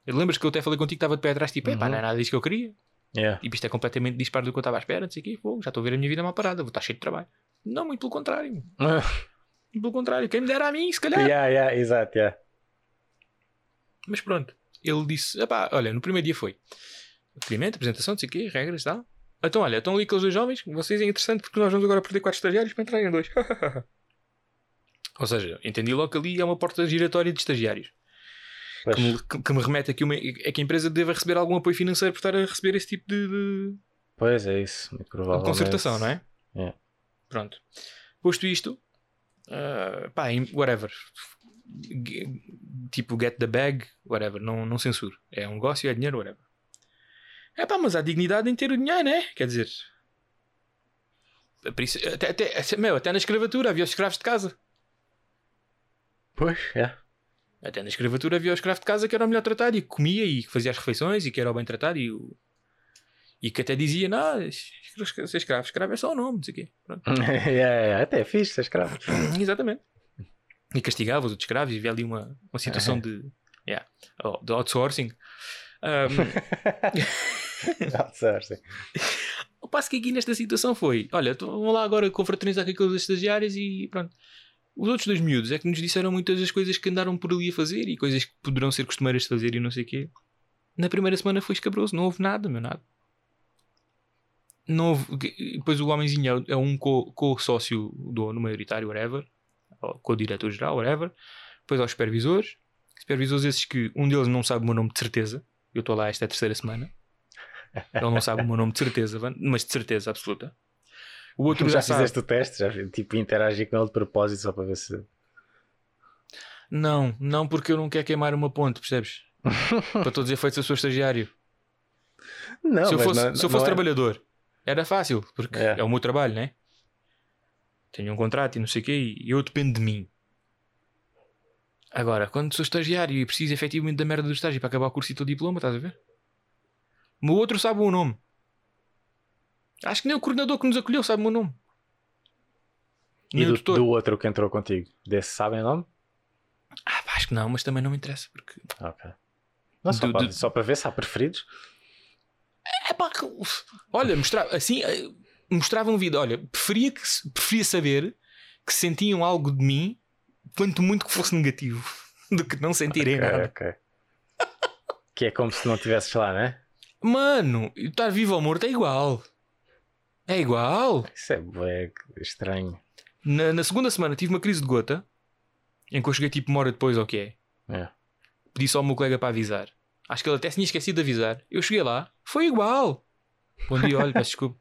Lembras que eu até falei contigo que estava de pé atrás, tipo, Uhum. não é nada disso que eu queria. Yeah. Tipo, isto é completamente disparo do que eu estava à espera, não sei o quê. Pô, já estou a ver a minha vida mal parada, vou estar cheio de trabalho. Não, muito pelo contrário. Muito pelo contrário. Quem me dera a mim, se calhar. yeah, yeah, exato, yeah. Mas pronto, ele disse: epá, olha, no primeiro dia foi acolhimento, apresentação, não sei o quê, regras e tal. Então, olha, estão ali aqueles dois jovens, vocês é interessante porque nós vamos agora perder quatro estagiários para entrar em dois. Ou seja, entendi logo que ali é uma porta giratória de estagiários. Que me, que- que me remete aqui uma, é que a empresa deve receber algum apoio financeiro por estar a receber esse tipo de, de- pois é isso, muito de concertação, não é? É. Pronto. Posto isto, ah, pá, whatever. Tipo, get the bag, whatever. Não, não censuro. É um negócio, é dinheiro, whatever. É pá, mas há dignidade em ter o dinheiro, né? Quer dizer, até, até, meu, até na escravatura havia os escravos de casa. Pois, é. Até na escravatura havia o escravo de casa que era o melhor tratado e que comia e que fazia as refeições e que era o bem tratado e, o... e que até dizia: Não, ser escravo, escravo é só o nome, não sei o quê. Pronto. é, é, até é fixe, ser escravo. Exatamente. E castigava os outros escravos e havia ali uma, uma situação de, yeah, oh, de outsourcing. Um, Outsourcing. o passo que aqui nesta situação foi: olha, tô- vamos lá agora confraternizar com aqueles estagiários e pronto. Os outros dois miúdos é que nos disseram muitas das coisas que andaram por ali a fazer e coisas que poderão ser costumeiras de fazer e não sei o quê. Na primeira semana foi escabroso, não houve nada, meu nada. Não houve, depois o homenzinho é- é um co- co-sócio do no maioritário, whatever, co-diretor-geral, whatever. Depois aos supervisores, supervisores esses que um deles não sabe o meu nome de certeza. Eu estou lá esta é terceira semana. Ele não sabe o meu nome de certeza, mas de certeza absoluta. O outro já já, sabe. fizeste o teste? Já tipo, interagir com ele de propósito só para ver se. Não, não porque eu não quero queimar uma ponte, percebes? Para todos os efeitos, eu sou estagiário. Não, se eu fosse, não- se eu fosse é- trabalhador, era fácil, porque É. é. o meu trabalho, né? Tenho um contrato e não sei o quê, e eu dependo de mim. Agora, quando sou estagiário e preciso efetivamente da merda do estágio para acabar o curso e o diploma, estás a ver? O meu outro sabe o nome. Acho que nem o coordenador que nos acolheu sabe o meu nome. E Nem o do, do outro que entrou contigo? Desse sabem o nome? Ah, acho que não, mas também não me interessa, porque Ok. Não, só, Do- para, do- só para ver se há preferidos. É pá, que- uf. olha, mostrava, assim, eh, mostrava um vídeo. Olha, preferia, que, preferia saber que sentiam algo de mim, quanto muito que fosse negativo, do que não sentirem Ok, nada. ok. Que é como se não estivesses lá, né? Mano, estar vivo ou morto é igual. É igual. Isso é estranho. Na, na segunda semana tive uma crise de gota, em que eu cheguei tipo uma hora depois, ou o que é. É. Pedi só ao meu colega para avisar. Acho que ele até se tinha esquecido de avisar. Eu cheguei lá, foi igual. Bom dia, olha, peço desculpa.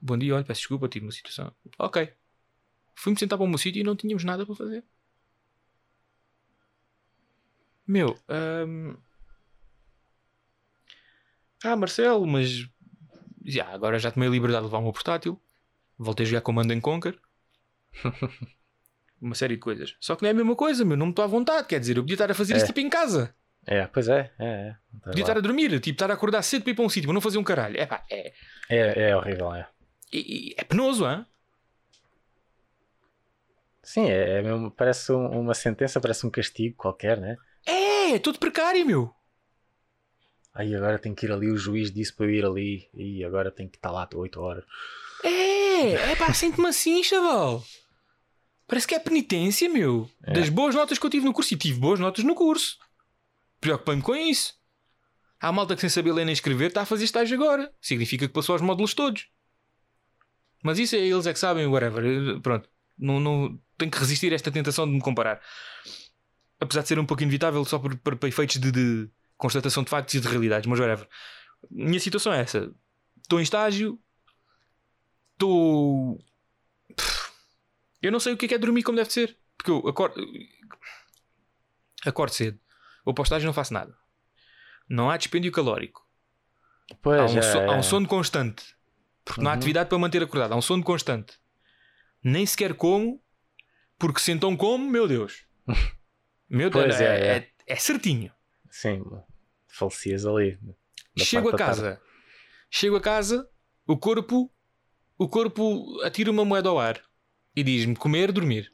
Bom dia, olha, peço desculpa, tive uma situação. Ok. Fui-me sentar para o meu sítio e não tínhamos nada para fazer. Meu, hum... Ah, Marcelo, mas. Já, agora já tomei a liberdade de levar o meu portátil. Voltei a jogar Command and Conquer. Uma série de coisas. Só que não é a mesma coisa, meu. Não me estou à vontade. Quer dizer, eu podia estar a fazer É. isso tipo em casa. É, pois é, é, é. Tá Podia estar a dormir. Tipo, estar a acordar cedo para ir para um sítio, mas não fazer um caralho. É pá, é, é, é horrível, é. é, é penoso, hã? Sim, é, é mesmo, parece um- uma sentença, parece um castigo qualquer, né? É, é todo precário, meu. Aí agora tenho que ir ali, o juiz disse para eu ir ali, e agora tenho que estar lá 8 horas. É, é pá, sente-me assim, chaval. Parece que é penitência, meu. É. Das boas notas que eu tive no curso. E tive boas notas no curso. Preocupei-me com isso. Há malta que sem saber ler nem escrever está a fazer estágio agora. Significa que passou aos módulos todos. Mas isso é eles é que sabem, whatever. Pronto. Não, não, tenho que resistir a esta tentação de me comparar. Apesar de ser um pouco inevitável só por, por- efeitos de, de constatação de factos e de realidades. Mas whatever. Minha situação é essa. Estou em estágio. Estou. Eu não sei o que é, que é dormir como deve ser. Porque eu acordo. Acordo cedo. Vou para o estágio e não faço nada. Não há dispêndio calórico. Pois, Há um, é, so- há um é. sono constante. Porque não há Uhum. atividade para manter acordado. Há um sono constante. Nem sequer como. Porque se então como, meu Deus. Meu Deus, Pois é, é, é. é- é certinho. Sim, falecias ali. Chego a da tarde. casa. Chego a casa, o corpo, o corpo atira uma moeda ao ar e diz-me comer, dormir.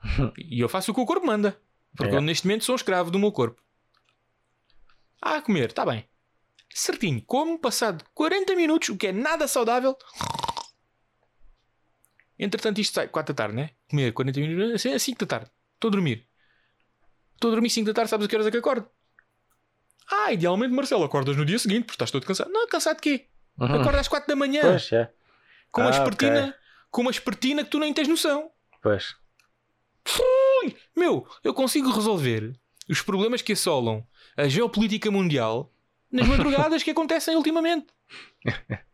e eu faço o que o corpo manda. Porque É. eu neste momento sou um escravo do meu corpo. Ah, comer, está bem. Certinho, como passado 40 minutos, o que é nada saudável. Entretanto, isto sai 4 da tarde, né? Comer 40 minutos, assim, é 5 da tarde. Estou a dormir. Estou a dormir 5 da tarde, sabes a que horas é que acordo? Ah, idealmente, Marcelo, acordas no dia seguinte porque estás todo cansado. Não, cansado de quê? Uhum. Acorda às 4 da manhã Pois, é. com uma Ah, espertina, ok. com uma espertina que tu nem tens noção. Pois. Meu, eu consigo resolver os problemas que assolam a geopolítica mundial nas madrugadas que acontecem ultimamente.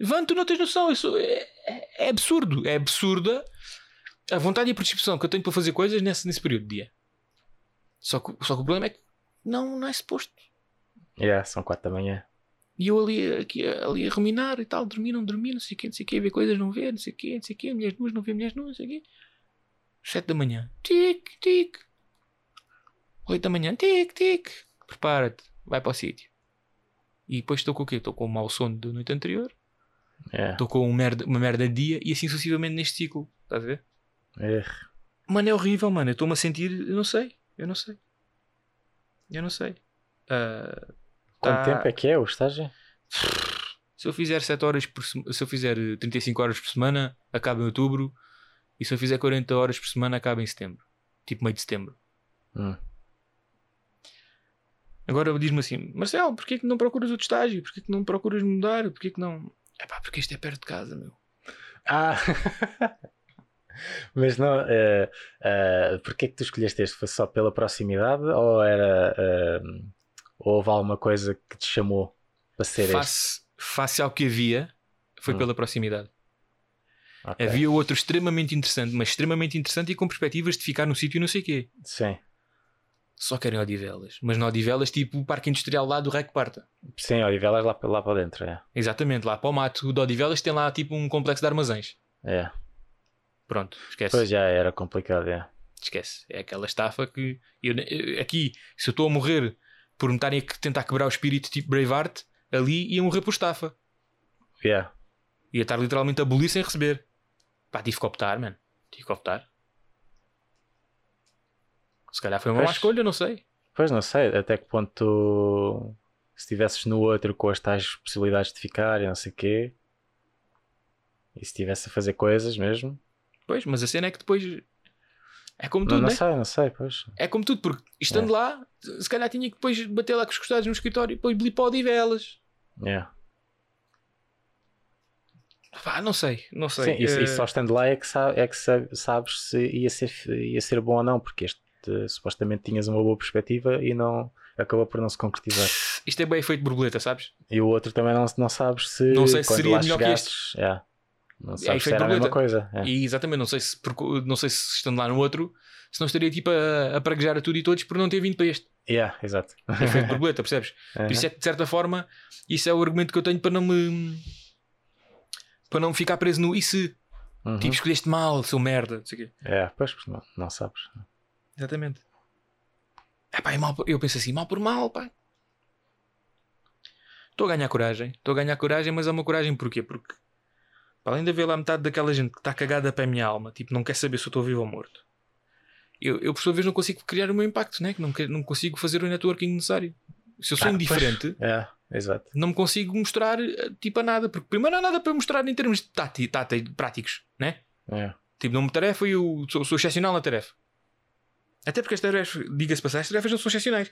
Van, tu não tens noção. Isso é, é- é absurdo. É absurda a vontade e a percepção que eu tenho para fazer coisas nesse, nesse período de dia. Só que, só que o problema é que não, não é suposto. Yeah, são 4 da manhã. E eu ali, aqui, ali a ruminar e tal, dormir, não dormir, não sei o quê, não sei o quê, ver coisas, não ver, não sei o quê, não sei o quê, mulheres nuas, não ver mulheres nuas, não sei o quê. Sete da manhã, tic, tic. Oito da manhã, tic, tic. Prepara-te, vai para o sítio. E depois estou com o quê? Estou com um mau sono da noite anterior, É. estou com um merda, uma merda de dia e assim sucessivamente neste ciclo. Estás a ver? É. Mano, é horrível, mano. Eu estou-me a sentir, eu não sei, eu não sei. Eu não sei. Ah, Quanto tá- tempo é que é o estágio? Se eu fizer 7 horas por semana, se eu fizer eh, 35 horas por semana, acaba em outubro. E se eu fizer 40 horas por semana, acaba em setembro. Tipo meio de setembro. Hum. Agora diz-me assim: Marcelo, porquê que não procuras outro estágio? Porquê que não procuras mudar? Porquê que não. É pá, porque isto é perto de casa, meu. Ah! Mas não, uh, uh, porquê que tu escolheste este? Foi só pela proximidade ou era. Uh, houve alguma coisa que te chamou para ser este? Face, face ao que havia, foi Hum. pela proximidade. Ok. Havia outro extremamente interessante, mas extremamente interessante e com perspectivas de ficar no sítio e não sei o quê. Sim, Só querem Odivelas. Mas não Odivelas, tipo o parque industrial lá do Rec Parta. sim, Odivelas lá, para- lá para dentro. É. Exatamente, lá para o mato o de Odivelas tem lá tipo um complexo de armazéns. é. Pronto, esquece. Pois já era complicado. É. Esquece. É aquela estafa que. Eu, eu- aqui, se eu estou a morrer por me estarem a tentar quebrar o espírito tipo Braveheart, ali ia morrer por estafa. Yeah. Ia estar literalmente a abolir sem receber. Pá, tive que optar, mano. Tive que optar. Se calhar foi uma má Pois. escolha, não sei. Pois não sei até que ponto tu, se estivesses no outro com as tais possibilidades de ficar e não sei o quê, e se estivesse a fazer coisas mesmo, Pois, mas a cena é que depois. É como não, tudo, não né? sei, não sei, pois. É como tudo, porque estando lá, se calhar tinha que depois bater lá com os costados no escritório e depois blipar de velas. Yeah. Pá, não sei, não sei. Sim, e, e só estando lá é que, sa- é que sa- sabes se ia ser, ia ser bom ou não, porque este supostamente tinhas uma boa perspectiva e não acabou por não se concretizar. Isto é bem feito borboleta, sabes? E o outro também não, não sabes se, Não sei se seria melhor que chegasses, yeah, não sabes se efeito era a mesma coisa. é. E exatamente, não sei se, não sei se estando lá no outro, se não estaria tipo a, a praguejar a tudo e todos por não ter vindo para este. Yeah, exato. É feito borboleta, percebes? Por isso é que, de certa forma, isso é o argumento que eu tenho para não me. Para não ficar preso no e se. Uhum. Tipo, escolheste mal, seu merda. Não sei o quê. É, pois, não, não sabes. Exatamente. É pá, é mal, eu penso assim, mal por mal, pá. Estou a ganhar coragem, estou a ganhar coragem, mas é uma coragem porquê? Porque para além de haver lá metade daquela gente que está cagada para a minha alma, tipo, não quer saber se eu estou vivo ou morto. Eu, eu, por sua vez, não consigo criar o meu impacto, né? que não, não consigo fazer o networking necessário. Se eu sou Ah, indiferente, pois. É, exato. não me consigo mostrar eh, tipo a nada, porque primeiro não há nada para mostrar em termos de tati, práticos, né? É. Tipo, não me tarefa e eu sou, sou excepcional na tarefa. Até porque as tarefas, diga-se passar, as tarefas não são excepcionais.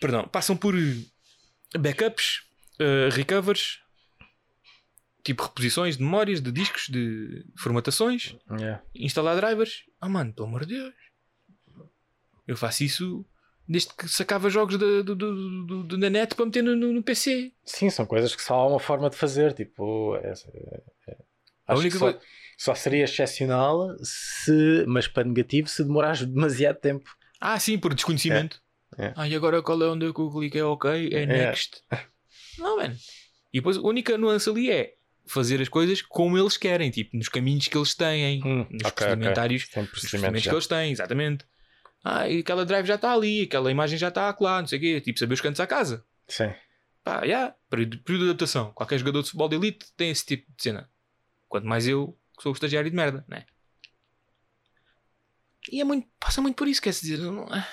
Perdão, passam por eh, backups, eh, recovers, tipo reposições de memórias, de discos, de formatações, É. instalar drivers. Ah, mano, pelo amor de Deus. Eu faço isso desde que sacava jogos da, do, do- da net para meter no, no- PC. Sim, são coisas que só há uma forma de fazer. Tipo, é, é- é- A acho única que só, coisa- só seria excepcional se, mas para negativo, se demorares demasiado tempo. Ah, sim, por desconhecimento. É. Ah, e agora qual é onde eu cliquei? Ok, é É. next. Não, mano. E depois a única nuance ali é fazer as coisas como eles querem, tipo, nos caminhos que eles têm, Hum, nos ok, procedimentários, ok. Tem nos procedimentos que eles têm, exatamente. Ah, e aquela drive já está ali, aquela imagem já está lá, não sei o quê. Tipo, saber os cantos à casa. Sim. Pá, yeah, período, período de adaptação. Qualquer jogador de futebol de elite tem esse tipo de cena. Quanto mais eu, que sou o estagiário de merda, né? E é muito, passa muito por isso, quer dizer. Não, ah.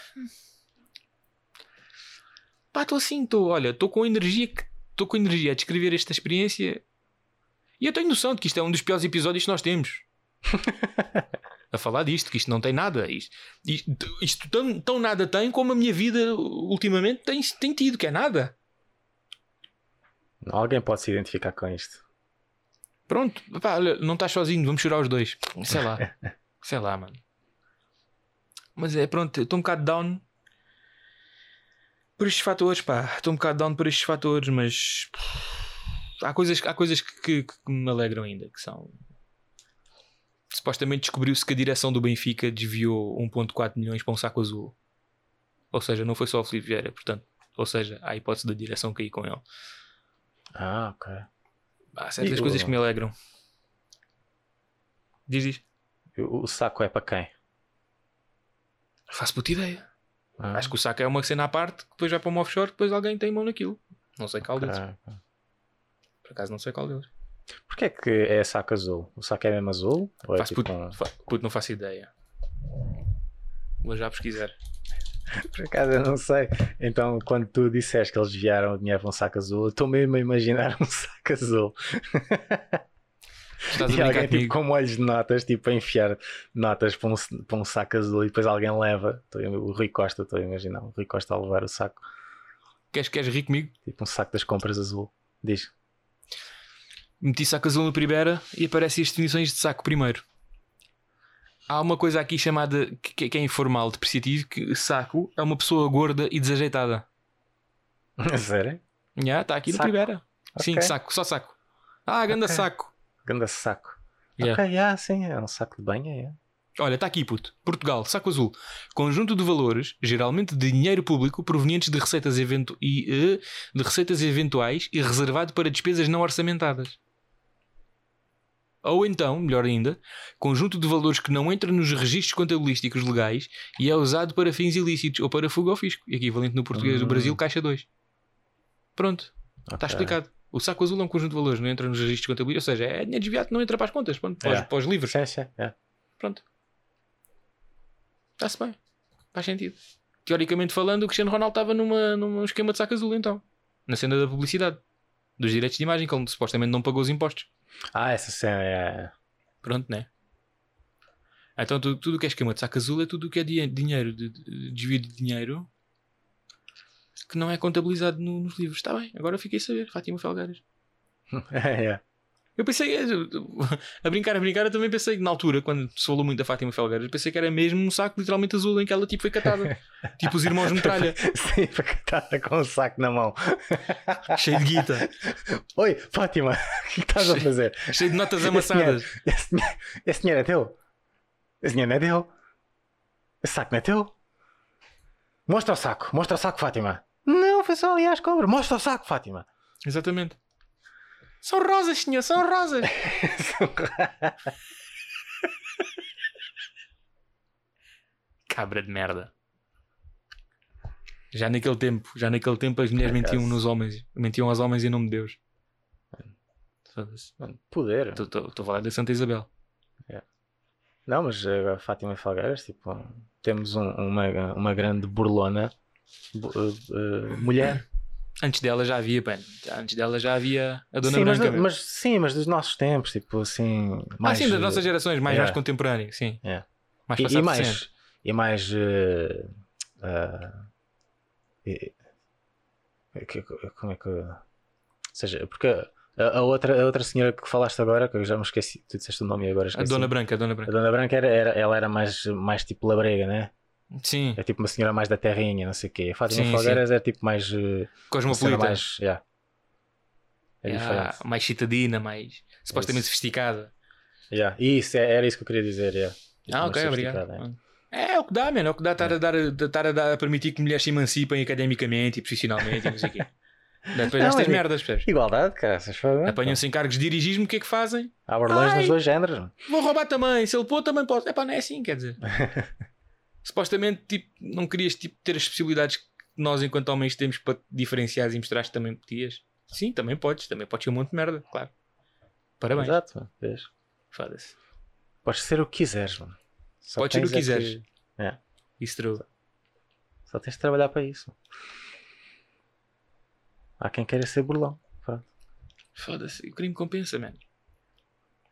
pá, estou assim, estou, olha, estou com energia estou com energia a descrever esta experiência e eu tenho noção de que isto é um dos piores episódios que nós temos. a falar disto, que isto não tem nada. Isto, isto, isto tão, tão nada tem como a minha vida ultimamente tem, tem tido, que é nada. Alguém pode se identificar com isto. Pronto, pá, não estás sozinho, vamos chorar os dois. Sei lá, sei lá, mano. Mas é pronto, estou um bocado down por estes fatores, pá. Estou um bocado down por estes fatores, mas há coisas, há coisas que, que- que me alegram ainda, que são. Supostamente descobriu-se que a direção do Benfica desviou 1.4 milhões para um saco azul. Ou seja, não foi só o Filipe Vieira, portanto. Ou seja, há a hipótese da direção cair com ele. Ah, ok. Há certas E o- coisas que me alegram. Diz, diz. O, saco é para quem? Faço puta ideia. Ah, Acho que o saco é uma cena à parte, que depois vai para uma offshore, depois alguém tem mão naquilo. Não sei qual deles. ok. Por acaso não sei qual deles. Porquê que é saco azul? O saco é mesmo azul? Ou é Faço tipo puto, um- fa- puto, não faço ideia. Vou já pesquisar. Por acaso eu não sei. Então, quando tu disseste que eles desviaram o dinheiro para um saco azul, eu estou mesmo a imaginar um saco azul. Estás e alguém tipo, com molhos de notas, tipo a enfiar notas para um, para um saco azul e depois alguém leva. Estou o Rui Costa, estou a imaginar. O Rui Costa a levar o saco, Queres, queres rir comigo? tipo um saco das compras azul. Diz. Meti saco azul no primeira e aparecem as definições de saco primeiro. Há uma coisa aqui chamada que, que é informal, depreciativo, que saco é uma pessoa gorda e desajeitada. Sério? Já, está aqui no Saco. primeira. Sim, Ok. saco, só saco. Ah, ganda Ok. saco. Ganda saco. Yeah. Ok, yeah, sim, é um saco de banho, é. Olha, está aqui, puto. Portugal, saco azul. Conjunto de valores, geralmente de dinheiro público, provenientes de receitas, eventu e, eh, de receitas eventuais e reservado para despesas não orçamentadas. Ou então, melhor ainda, conjunto de valores que não entra nos registros contabilísticos legais e é usado para fins ilícitos ou para fuga ao fisco. Equivalente no português do Hum. Brasil, caixa 2. Pronto, está Ok. explicado. O saco azul é um conjunto de valores, não entra nos registros contabilísticos, ou seja, é dinheiro desviado não entra para as contas, pronto, para, os, Yeah. para os livros. Sim, sim, é. Pronto. Está-se bem. Faz sentido. Teoricamente falando, o Cristiano Ronaldo estava numa, num esquema de saco azul, então. Na cena da publicidade. Dos direitos de imagem, que ele supostamente não pagou os impostos. Ah, essa cena é. Pronto, né? Então tu- tudo o que é esquema de saco azul é tudo o que é di- dinheiro, de, de- desvio de dinheiro, que não é contabilizado no- nos livros. Está bem, agora fiquei a saber. Fátima Felgueiras. é, é. Eu pensei, a brincar, a brincar, eu também pensei que na altura, quando se falou muito da Fátima Felgueiras, pensei que era mesmo um saco literalmente azul em que ela tipo foi catada. tipo os irmãos metralha, Sim, que está com o saco na mão. cheio de guita, Oi, Fátima, o que estás a fazer? cheio de notas amassadas. Esse dinheiro, esse dinheiro é teu? Esse dinheiro não é teu? Esse saco não é teu? Mostra o saco, mostra o saco, Fátima. Não, foi só ali às cobras. Mostra o saco, Fátima. Exatamente. São rosas, senhor, são rosas. Cabra de merda. Já naquele tempo, já naquele tempo as mulheres mentiam nos homens, mentiam aos homens em nome de Deus. Foda-se. Poder. Estou- a falar da Santa Isabel. Não, mas a Fátima Falgueiras, tipo, temos um- uma, uma grande burlona bu- uh, uh, mulher. Antes dela já havia, bem, antes dela já havia a Dona sim, mas, Branca. mas- sim, mas dos nossos tempos, tipo assim. ah, Mais, sim, das nossas gerações, mais, yeah. mais contemporâneo, sim. Yeah. Mais E, e mais, e mais uh, uh, e- como é que ou seja, porque a, a outra, a outra senhora que falaste agora, que eu já me esqueci, tu disseste o nome e agora A esqueci. Dona Branca, a Dona A Branca. Dona Branca era, era- ela era mais, mais tipo labrega, né? Sim, É tipo uma senhora mais da terrinha, não sei o quê. A Fátima Sim, Falgueiras é tipo mais uh, cena cosmopolita. mais, yeah. é Yeah, diferente. mais citadina, mais supostamente Isso. sofisticada. Yeah. Isso, é- era isso que eu queria dizer. yeah. Tipo, Ah, ok, obrigado. É, é o que dá, mano. É o que dá estar a, dar, estar a, dar, a permitir que mulheres se emancipem academicamente e profissionalmente e não sei o quê. Depois Não, estas é- merdas, percebes? Igualdade, cara. Fazem. Apanham-se em cargos de dirigismo, o que é que fazem? Há Ai. nos dois géneros. Vou roubar também, se ele pôr também posso. É pá, não é assim, quer dizer. Supostamente, tipo, não querias tipo, ter as possibilidades que nós, enquanto homens, temos para te diferenciar e mostrar que também podias. Sim, também podes, também podes ser um monte de merda, claro. Parabéns. Exato, mano. Vês? Foda-se. Podes ser o que quiseres, mano. Só Podes ser o que é quiseres. É. Isso true. Só tens de trabalhar para isso. Há quem queira ser burlão. Foda-se. O crime compensa, mano.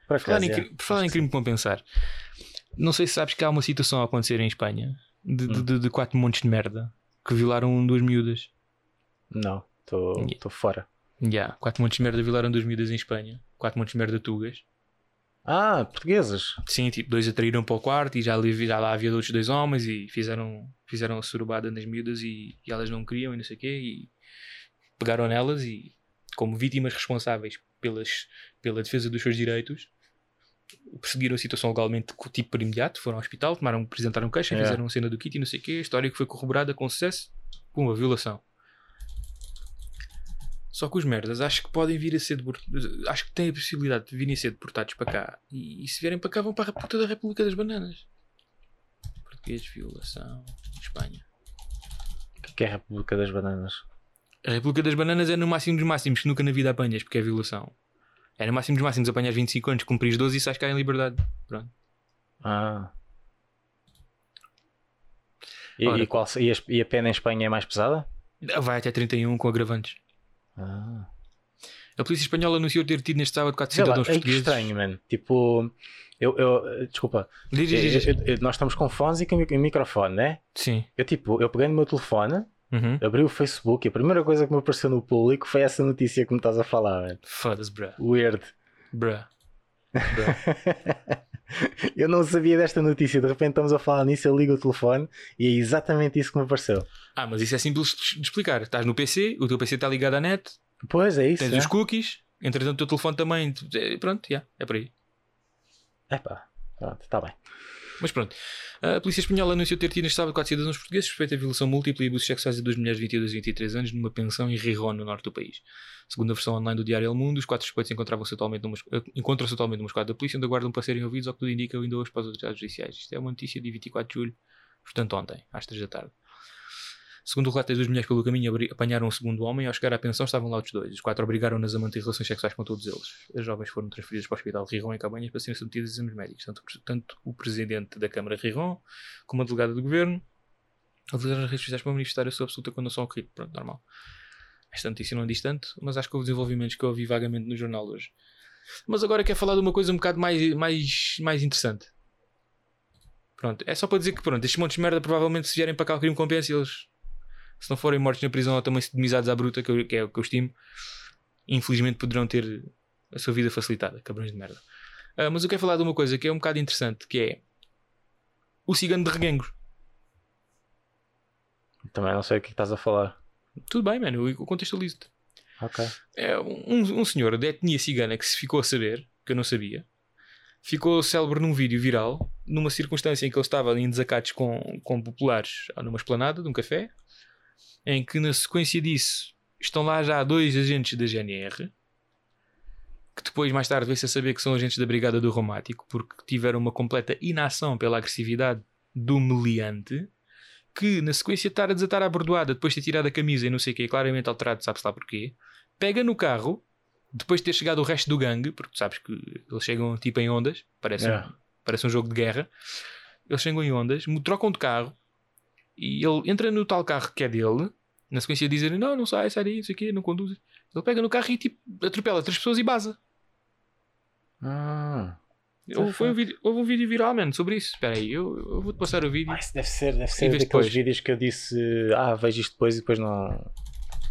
Por Por falar, em, é. cri- por falar em crime compensar, não sei se sabes que há uma situação a acontecer em Espanha de, Hum. de- de quatro montes de merda que violaram duas miúdas. Não, estou Yeah. fora. Yeah, 4 montes de merda violaram duas miúdas em Espanha. 4 montes de merda tugas. Ah, portuguesas. Sim, tipo, dois atraíram para o quarto e já, ali, já lá havia outros dois homens e fizeram, fizeram a surubada nas miúdas e, e elas não queriam e não sei o quê e pegaram nelas e como vítimas responsáveis pelas, pela defesa dos seus direitos perseguiram a situação legalmente tipo por imediato, foram ao hospital, tomaram, apresentaram queixa, É. fizeram uma cena do kit e não sei o quê, a história que foi corroborada com sucesso, com uma violação. Só que os merdas acho que podem vir a ser deportados, acho que têm a possibilidade de virem a ser deportados para cá e, e se vierem para cá vão para a puta da República das Bananas. Português, violação, Espanha. O que é a República das Bananas? A República das Bananas é no máximo dos máximos que nunca na vida apanhas, porque é violação. É no máximo dos máximos apanhas 25 anos, cumpris 12 e sais cá em liberdade. Pronto. Ah. E, Ora. e qual, e, a, e a pena em Espanha é mais pesada? Vai até 31 com agravantes. Ah. A polícia espanhola anunciou ter tido neste sábado 4 Sei lá, cidadãos é portugueses. estranho, mano. Tipo, eu, eu desculpa, Diz, diz, diz. Eu- eu- nós estamos com fones e com mi- microfone, né? Sim. Eu tipo, eu peguei no meu telefone, Uhum. abri o Facebook e a primeira coisa que me apareceu no público foi essa notícia que me estás a falar, mano. Foda-se, bruh. Weird. Bruh. eu não sabia desta notícia, de repente estamos a falar nisso, eu ligo o telefone e é exatamente isso que me apareceu. Ah, mas isso é simples de explicar. Estás no PC, o teu PC está ligado à net, Pois é isso. tens é? os cookies, entretanto o teu telefone também. é, Pronto, já, é por aí. Epá, pronto, está bem. Mas pronto. A polícia espanhola anunciou ter tido neste sábado 4 cidadãos portugueses suspeitos de violação múltipla e abusos sexuais de duas mulheres de 22 e 23 anos numa pensão em Rijon, no norte do país. Segundo a versão online do Diário El Mundo, os quatro suspeitos encontravam-se atualmente numa, eh, encontram-se atualmente numa esquadra da polícia onde aguardam para serem ouvidos, ao que tudo indica ainda hoje para as autoridades judiciais. Isto é uma notícia de 24 de julho, portanto ontem, às 3 da tarde. Segundo o relato, as duas mulheres pelo caminho apanharam um segundo homem e ao chegar à pensão estavam lá os dois. Os quatro obrigaram-nas a manter relações sexuais com todos eles. As jovens foram transferidas para o hospital de Rijon em Cabanhas para serem submetidas a exames médicos. Tanto, tanto o presidente da Câmara de Rijon como a delegada do governo utilizaram as redes sociais para manifestar a sua absoluta condenação ao crime. Pronto, normal. Esta notícia não diz tanto, mas acho que houve desenvolvimentos que eu ouvi vagamente no jornal hoje. Mas agora quero falar de uma coisa um bocado mais, mais, mais interessante. Pronto, é só para dizer que pronto, estes montes de merda provavelmente se vierem para cá o crime compensa eles se não forem mortos na prisão ou também sedemizados à bruta, que, eu- que é o que eu estimo, infelizmente poderão ter a sua vida facilitada, cabrões de merda. Ah, mas eu quero falar de uma coisa que é um bocado interessante, que é o cigano de reguengos. Também não sei o que estás a falar. Tudo bem, mano, eu contextualizo-te. Ok. É um, um senhor de etnia cigana que se ficou a saber, que eu não sabia, ficou célebre num vídeo viral, numa circunstância em que ele estava em desacatos com, com populares numa esplanada de um café, em que na sequência disso estão lá já dois agentes da GNR, que depois mais tarde veio-se a saber que são agentes da Brigada do Romático, porque tiveram uma completa inação pela agressividade do meliante, que na sequência de estar a desatar a bordoada, depois de ter tirado a camisa e não sei o que, claramente alterado, sabe-se lá porquê, pega no carro, depois de ter chegado o resto do gangue, porque tu sabes que eles chegam tipo em ondas, parece, É. um, parece um jogo de guerra, eles chegam em ondas, trocam de carro e ele entra no tal carro que é dele, na sequência de dizerem não, não sai, sai daí, não sei o quê, não conduz. Ele pega no carro e tipo atropela três pessoas e baza. Ah. Houve, foi um vídeo, houve um vídeo viral, mano, sobre isso. Espera aí, eu, eu vou-te passar o vídeo. Ah, isso deve ser, deve ser daqueles depois. vídeos que eu disse, ah, vejo isto depois e depois não,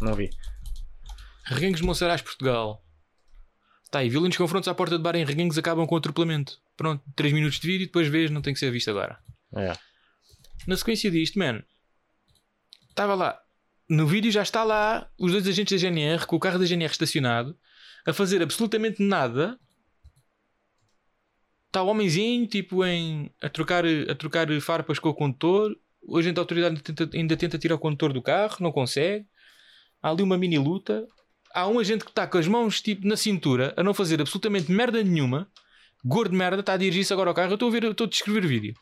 não vi. Reguengos de Monsaraz, Portugal. Está aí, violentos confrontos à porta de bar em Reguengos acabam com atropelamento. Pronto, 3 minutos de vídeo e depois vês, não tem que ser visto agora. É. Na sequência disto, man, estava lá. No vídeo já está lá os dois agentes da GNR com o carro da GNR estacionado a fazer absolutamente nada. Está o homenzinho, tipo, em, a, trocar, a trocar farpas com o condutor. O agente da autoridade ainda tenta, ainda tenta tirar o condutor do carro, não consegue. Há ali uma mini luta. Há um agente que está com as mãos tipo, na cintura a não fazer absolutamente merda nenhuma. Gordo merda, está a dirigir-se agora ao carro. Eu estou a ver, estou a descrever o vídeo.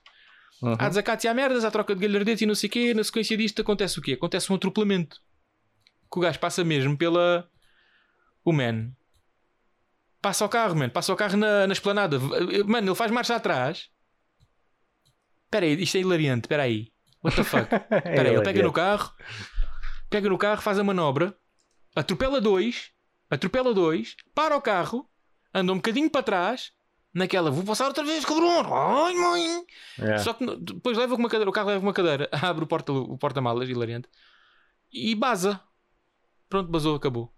Uhum. Há desacatos e há merdas, há troca de galhardetes e não sei o quê. Na sequência disto acontece o quê? Acontece um atropelamento. Que o gajo passa mesmo pela. O man. Passa o carro, man. Passa o carro na, na esplanada. Mano, ele faz marcha atrás. Espera aí, isto é hilariante. Espera aí. What the fuck? Espera aí, ele pega no carro. Pega no carro, faz a manobra. Atropela dois. Atropela dois. Para o carro. Anda um bocadinho para trás. Naquela, vou passar outra vez, cabrão. Ai, mãe. É. Só que depois leva com uma cadeira, o carro leva com uma cadeira, abre o porta- o porta-malas, hilariante, e baza. Pronto, basou, acabou.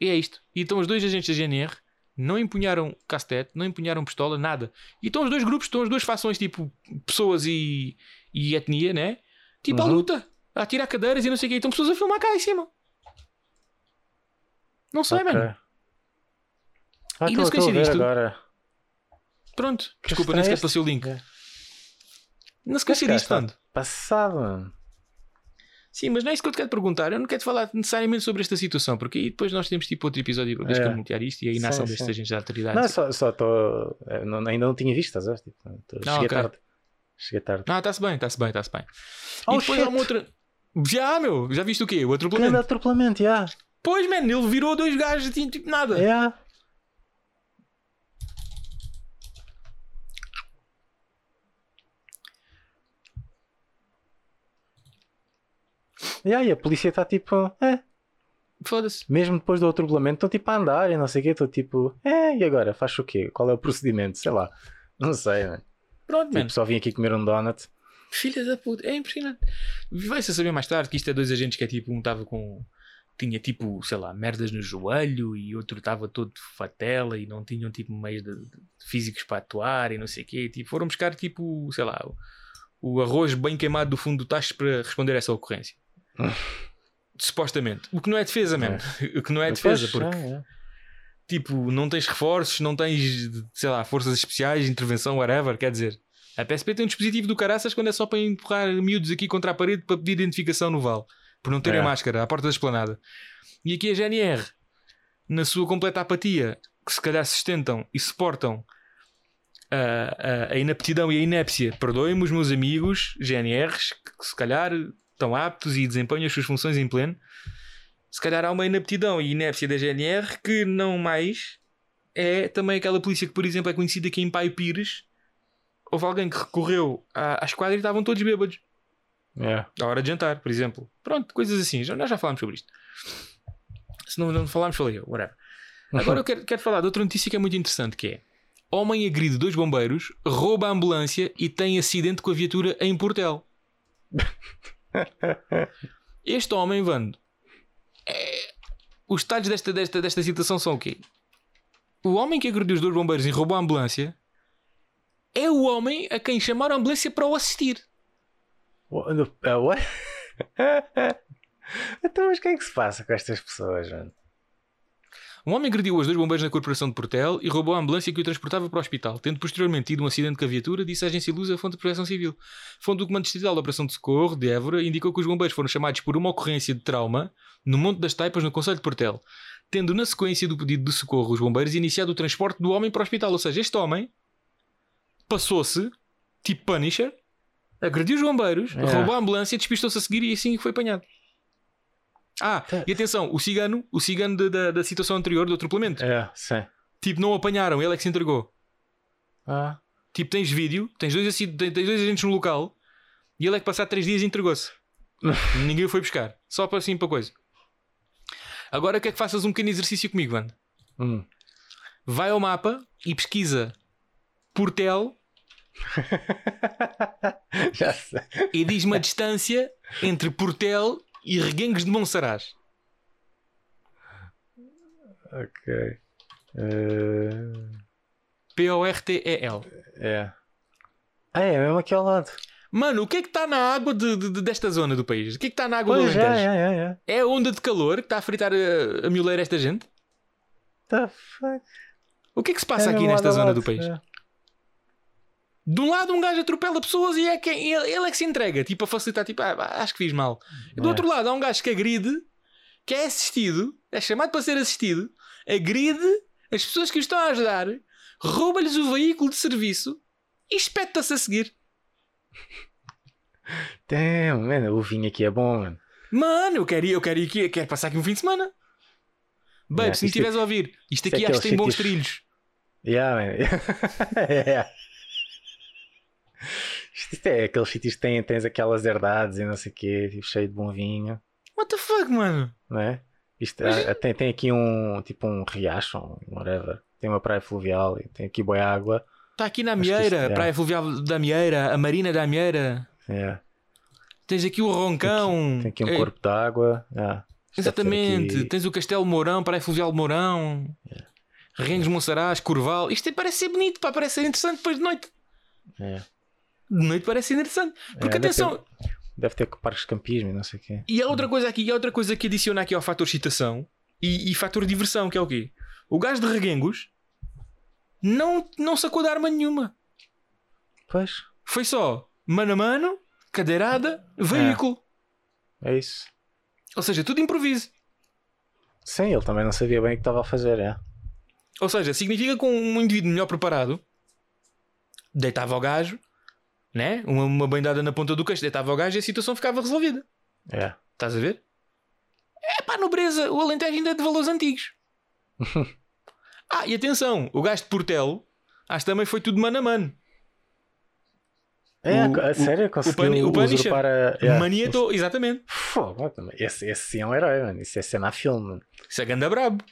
E é isto. E estão os dois agentes da GNR, não empunharam castete, não empunharam pistola, nada. E estão os dois grupos, estão as duas fações, tipo pessoas e, e etnia, né? Tipo à Uhum. luta, a tirar cadeiras e não sei o quê. Estão pessoas a filmar cá em cima. Não sei, Ok. mano. Ah, E a ver disto- agora. Pronto. Desculpa, nem sequer passei o link. É. Na sequência Este disto, mano. Passado, mano. Sim, mas não é isso que eu te quero perguntar. Eu não quero te falar necessariamente sobre esta situação, porque aí depois nós temos tipo outro episódio para É. isto e a inação Sim, destes sim. agentes da autoridade. Não, só só estou. eh, não- Ainda não tinha visto, estás a ver? Tipo, tô- Ah, cheguei ok. tarde. Cheguei tarde. Não, está-se bem, está-se bem, está-se bem. Oh, e depois há uma shit. outra. Já, meu, já viste o quê? O Grande atropelamento. atropelamento, já. Pois, mano, ele virou dois gajos assim, tipo nada. Yeah. E a polícia está tipo, é, Foda-se. mesmo depois do atropelamento, estão tipo a andar e não sei o quê, estou tipo, é, e agora? Faz o quê? Qual é o procedimento? Sei lá, não sei, mano. Pronto, mano. Tipo, só vim aqui comer um donut. Filha da puta, é impressionante. Vai-se a saber mais tarde que isto é dois agentes que é tipo, um estava com. Tinha tipo, sei lá, merdas no joelho e outro estava todo fatela e não tinham tipo meios de, de físicos para atuar e não sei o quê. Tipo, foram buscar tipo, sei lá, o, o arroz bem queimado do fundo do tacho para responder a essa ocorrência. Supostamente. O que não é defesa mesmo. O que não é defesa, porque é, é. tipo, não tens reforços, não tens, sei lá, forças especiais, intervenção, whatever. Quer dizer, a PSP tem um dispositivo do caraças quando é só para empurrar miúdos aqui contra a parede para pedir identificação no vale, por não terem É. máscara, à porta da esplanada. E aqui a GNR, na sua completa apatia, que se calhar sustentam e suportam a, a, a inaptidão e a inépcia, perdoem-me os meus amigos GNRs, que se calhar estão aptos e desempenham as suas funções em pleno. Se calhar há uma inaptidão e inépcia da GNR que não mais é também aquela polícia que, por exemplo, é conhecida aqui em Pai Pires. Houve alguém que recorreu à, à esquadra e estavam todos bêbados. É. À hora de jantar, por exemplo. Pronto, coisas assim. Já, nós já falámos sobre isto. Se não, não falámos, falei eu. Whatever. Agora eu quero, quero falar de outra notícia que é muito interessante, que é... Homem agride dois bombeiros, rouba a ambulância e tem acidente com a viatura em Portel. Este homem, Vando, é- os detalhes desta, desta, desta situação são o quê? O homem que agrediu os dois bombeiros e roubou a ambulância é o homem a quem chamaram a ambulância para o assistir. What? Uh, então, mas o que é que se passa com estas pessoas, mano? Um homem agrediu os dois bombeiros na corporação de Portel e roubou a ambulância que o transportava para o hospital, tendo posteriormente tido um acidente com a viatura, disse a agência Luz a fonte de proteção civil. Fonte do Comando Distrital da Operação de Socorro de Évora indicou que os bombeiros foram chamados por uma ocorrência de trauma no Monte das Taipas, no Conselho de Portel, tendo na sequência do pedido de socorro os bombeiros iniciado o transporte do homem para o hospital. Ou seja, este homem passou-se, tipo Punisher, agrediu os bombeiros, É. roubou a ambulância, despistou-se a seguir e assim foi apanhado. Ah, e atenção, o cigano, o cigano da- da- da situação anterior, do atropelamento, É, sim. Tipo, não apanharam, ele é que se entregou. Ah, Tipo, tens vídeo, tens dois, tens dois agentes no local e ele é que passado três dias entregou-se. Ninguém o foi buscar. Só para assim para coisa. Agora quer que faças um pequeno exercício comigo, mano. hum. Vai ao mapa e pesquisa Portel Já sei. e diz-me a distância entre Portel e Reguengos de Monsaraz. Ok. Eh, P-O-R-T-E-L. é. Ah, é mesmo aqui ao lado. Mano, o que é que está na água de- de- de- desta zona do país? O que é que está na água do Pois é, Alentejo? é, é, é. É a onda de calor que está a fritar a, a mioleira esta gente? The fuck? O que é que se passa É aqui nesta zona lado, do país? é. De um lado um gajo atropela pessoas e é quem, ele, ele é que se entrega, tipo a facilitar, tipo, ah, acho que fiz mal. Do É. outro lado há um gajo que agride, que é assistido, é chamado para ser assistido, agride as pessoas que o estão a ajudar, rouba-lhes o veículo de serviço e espeta-se a seguir. Damn, mano, o vinho aqui é bom, mano. Mano, eu quero ir, eu quero ir aqui, quero passar aqui um fim de semana. Babe, Yeah, se me isto- estiveres a ouvir, isto é aqui acho que tem bons trilhos. Yeah, man. yeah. Isto, é aqueles sítios que têm, tens aquelas herdades e não sei o quê, tipo, cheio de bom vinho, What the fuck, mano? não é? Isto, Mas- há- tem, tem aqui um tipo um riacho, um whatever. Tem uma praia fluvial e tem aqui boa água. Está aqui na Mieira, isto- yeah. Praia Fluvial da Mieira, a Marina da Mieira. Yeah. Tens aqui o Roncão. Tem aqui um Ei, corpo de água. yeah. Isto deve ter Exatamente. aqui- Tens o Castelo Mourão, Praia Fluvial de Mourão, Reguengos Monsaraz, Corval. Isto parece ser bonito, pá, parece ser interessante depois de noite. É. De noite parece interessante. Porque É, deve atenção, Deve ter parques de campismo e não sei o quê. e há outra coisa aqui, há outra coisa que adiciona aqui ao fator excitação e, e fator diversão, que é o quê? O gajo de Reguengos não, não sacou de arma nenhuma. Pois, Foi só mano a mano, cadeirada, veículo. é isso. Ou seja, tudo improviso. Sim, ele também não sabia bem o que estava a fazer, é. Ou seja, significa que um indivíduo melhor preparado deitava ao gajo, né? uma, uma bem-dada na ponta do queixo, deitava ao gajo e a situação ficava resolvida. É. Estás a ver? É pá, nobreza, o Alentejo ainda é de valores antigos. ah, e atenção, o gajo de Portelo, acho que também foi tudo mano a mano. É, O- a sério, conseguiu Pani- o Punisher. é. Maniatou, exatamente. Também. esse, esse sim é um herói, mano. Isso é cena a filme, mano. Isso é ganda brabo.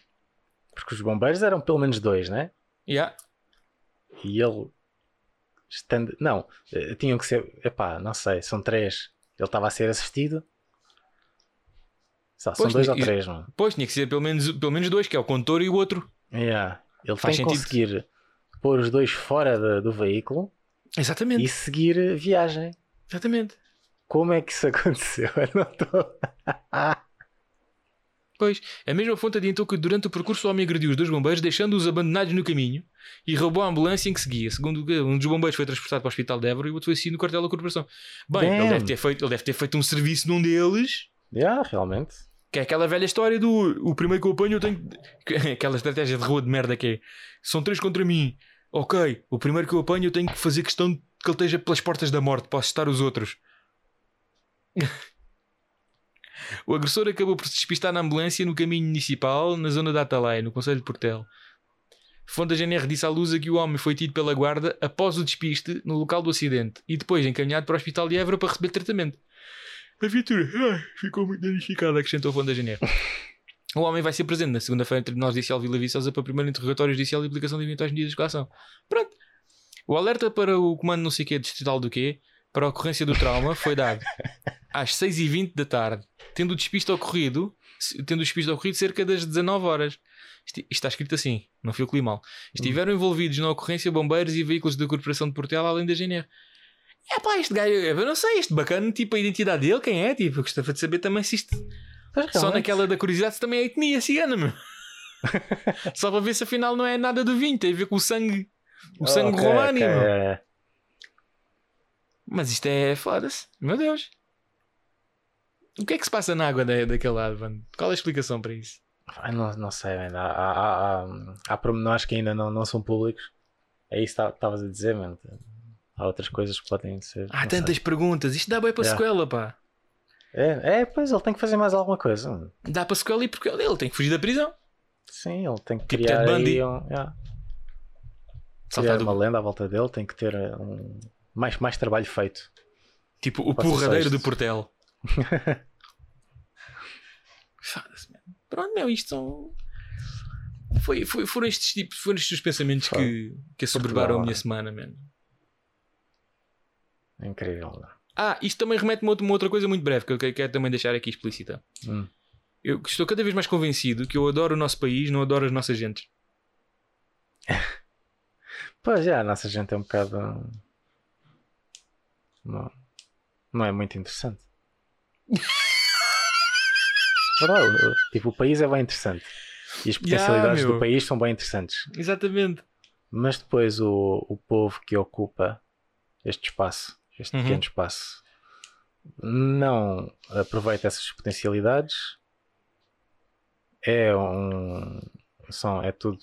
Porque os bombeiros eram pelo menos dois, né? Yeah. E ele. Estando... Não, eh, tinham que ser. Epá, não sei, são três. Ele estava a ser assistido. Só, são Pois, dois ou três, mano. Pois, tinha que ser pelo menos, pelo menos dois, que é o condutor e o outro. Yeah. Ele Faz tem que sentido. conseguir pôr os dois fora da- do veículo Exatamente. e seguir a viagem. Exatamente. Como é que isso aconteceu? Eu não estou. Pois, a mesma fonte adiantou que durante o percurso o homem agrediu os dois bombeiros, deixando-os abandonados no caminho e roubou a ambulância em que seguia. Segundo um dos bombeiros foi transportado para o hospital de Évora e o outro foi assim no quartel da corporação. Bem, ele deve, ter feito, ele deve ter feito um serviço num deles, yeah, realmente. que é aquela velha história do o primeiro que eu apanho eu tenho. que- Aquela estratégia de rua de merda que é são três contra mim. Ok, o primeiro que eu apanho eu tenho que fazer questão de que ele esteja pelas portas da morte para assustar os outros. O agressor acabou por se despistar na ambulância no caminho municipal, na zona da Atalaia, no Conselho de Portel. Fonte da GNR disse à Lusa que o homem foi tido pela guarda após o despiste no local do acidente e depois encaminhado para o Hospital de Évora para receber tratamento. A viatura ficou muito danificada, acrescentou fonte da GNR. O homem vai ser presente na segunda-feira no Tribunal Judicial Vila Viçosa para o primeiro interrogatório judicial e aplicação de eventuais medidas de coação. Pronto. O alerta para o comando não sei quê distrital do quê, para a ocorrência do trauma, foi dado às 6h20 da tarde, tendo o despiste ocorrido, tendo o despiste ocorrido cerca das 19 horas. Isto, isto está escrito assim, não fui eu que li mal. Estiveram envolvidos na ocorrência bombeiros e veículos da Corporação de Portela, além da GNR. É pá, este gajo, eu não sei, este bacana, tipo, a identidade dele, quem é? Tipo, gostava de saber também se isto. Pois, Só naquela da curiosidade se também é etnia cigana, meu. Só para ver se afinal não é nada do vinho, tem a ver com o sangue. O sangue Ok, romano, ok, meu. é. Mas isto é foda-se. Meu Deus. O que é que se passa na água da, daquele lado, mano? Qual é a explicação para isso? Não, não sei, mano. Há, há, há, há, pormenores que ainda não, não são públicos. É isso que tá- estavas a dizer, mano. Há outras coisas que podem ser. Há tantas perguntas. Isto dá bem para Yeah. sequela, pá. sei. É, é, pois ele tem que fazer mais alguma coisa. mano. Dá para sequela e porque ele tem que fugir da prisão. Sim, ele tem que Tipo criar aí um, yeah, criar uma lenda à volta dele. Tem que ter um, mais, mais trabalho feito. Tipo, o Passa porradeiro do portel. Foda-se. Pronto, meu, isto são. Foi, foi, foram estes tipos, foram estes os pensamentos que, que assoberbaram a minha semana, mano. Incrível. mano. Ah, isto também remete-me a uma outra coisa muito breve que eu que- quero também deixar aqui explícita. Hum. Eu estou cada vez mais convencido que eu adoro o nosso país, não adoro as nossas gentes. Pois é, a nossa gente é um bocado. Não, não é muito interessante. Verdade, tipo, o país é bem interessante. E as Yeah, potencialidades meu. do país são bem interessantes. Exatamente. Mas depois o, o povo que ocupa este espaço, este Uhum. pequeno espaço, não aproveita essas potencialidades. É um. São, é tudo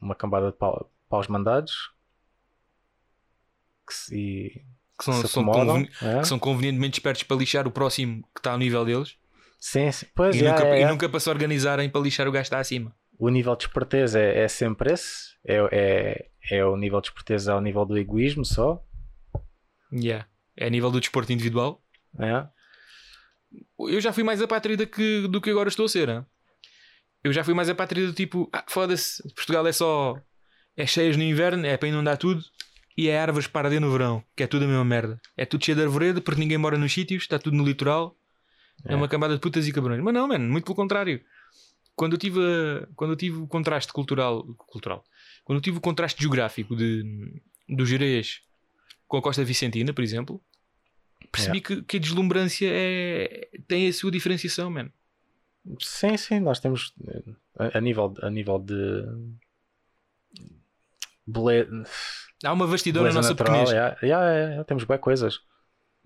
uma cambada de pau- paus mandados. Que se, e Que são, são acomodam. conven- é? que são convenientemente espertos para lixar o próximo que está ao nível deles Sim, sim. Pois e, é, nunca, é, e nunca para se organizarem para lixar o gajo está acima. O nível de esperteza é, é sempre esse. É, é, é o nível de esperteza ao nível do egoísmo só. Yeah. É a nível do desporto individual. É? Eu já fui mais apátrida que, do que agora estou a ser. hein? Eu já fui mais apátrida do tipo, ah, foda-se, Portugal é só. É cheias no inverno, é para inundar tudo. E é árvores para arder no verão, que é tudo a mesma merda. É tudo cheio de arvoredo porque ninguém mora nos sítios, está tudo no litoral. É. É. uma cambada de putas e cabrões. Mas não, mano, muito pelo contrário. Quando eu tive, a- quando eu tive o contraste cultural, cultural, quando eu tive o contraste geográfico de, do Jerez com a Costa Vicentina, por exemplo, percebi que, que a deslumbrância é, tem a sua diferenciação, mano. Sim, sim, nós temos eh, a, a nível, a nível de. Há uma vastidão na nossa natural. pequenez. é, é, é, temos boas coisas.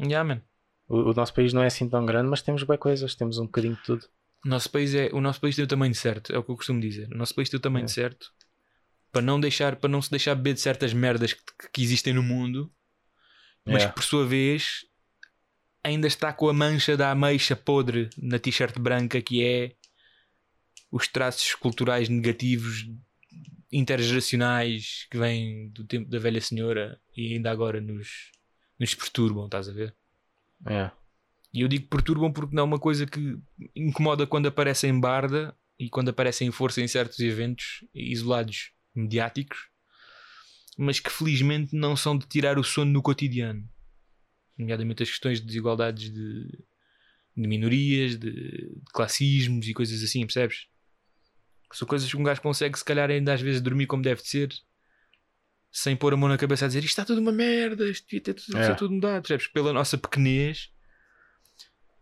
Yeah, man. O, o nosso país não é assim tão grande, mas temos boas coisas, temos um bocadinho de tudo. O nosso país é o nosso país tem o tamanho certo, é o que eu costumo dizer. O nosso país tem o tamanho certo para não deixar, para não se deixar beber de certas merdas que, que existem no mundo, mas que por sua vez ainda está com a mancha da ameixa podre na t-shirt branca que é os traços culturais negativos intergeracionais que vêm do tempo da velha senhora e ainda agora nos, nos perturbam, estás a ver? É. E eu digo perturbam porque não é uma coisa que incomoda quando aparece em barda e quando aparece em força em certos eventos isolados mediáticos, mas que felizmente não são de tirar o sono no cotidiano. Nomeadamente as questões de desigualdades de, de minorias, de, de classismos e coisas assim, percebes? São coisas que um gajo consegue, se calhar, ainda às vezes dormir como deve de ser, sem pôr a mão na cabeça a dizer isto está tudo uma merda, isto devia ter tudo, É. tudo mudado, percebes? Pela nossa pequenez,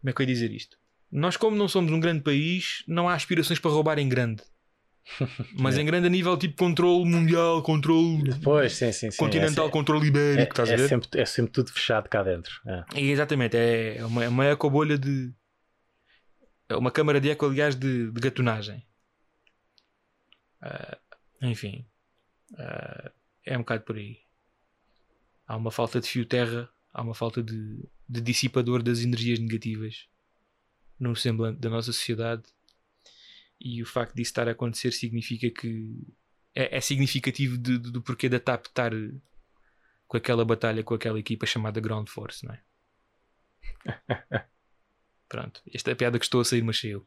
como é que eu ia dizer isto? Nós, como não somos um grande país, não há aspirações para roubar em grande. Mas É. em grande a nível tipo controle mundial, controle Pois, sim, sim, sim. continental, é, controle é, ibérico, estás a é ver? sempre, é sempre tudo fechado cá dentro. É. É, exatamente, é uma, é uma ecobolha de. É uma câmara de eco, aliás, de, de gatunagem. Ah, enfim, ah, é um bocado por aí. Há uma falta de fio terra, há uma falta de, de dissipador das energias negativas no semblante da nossa sociedade. E o facto disso estar a acontecer significa que é, é significativo de- de- do porquê da TAP estar com aquela batalha com aquela equipa chamada Ground Force, não é? Pronto, esta é a piada que estou a sair, mas saiu.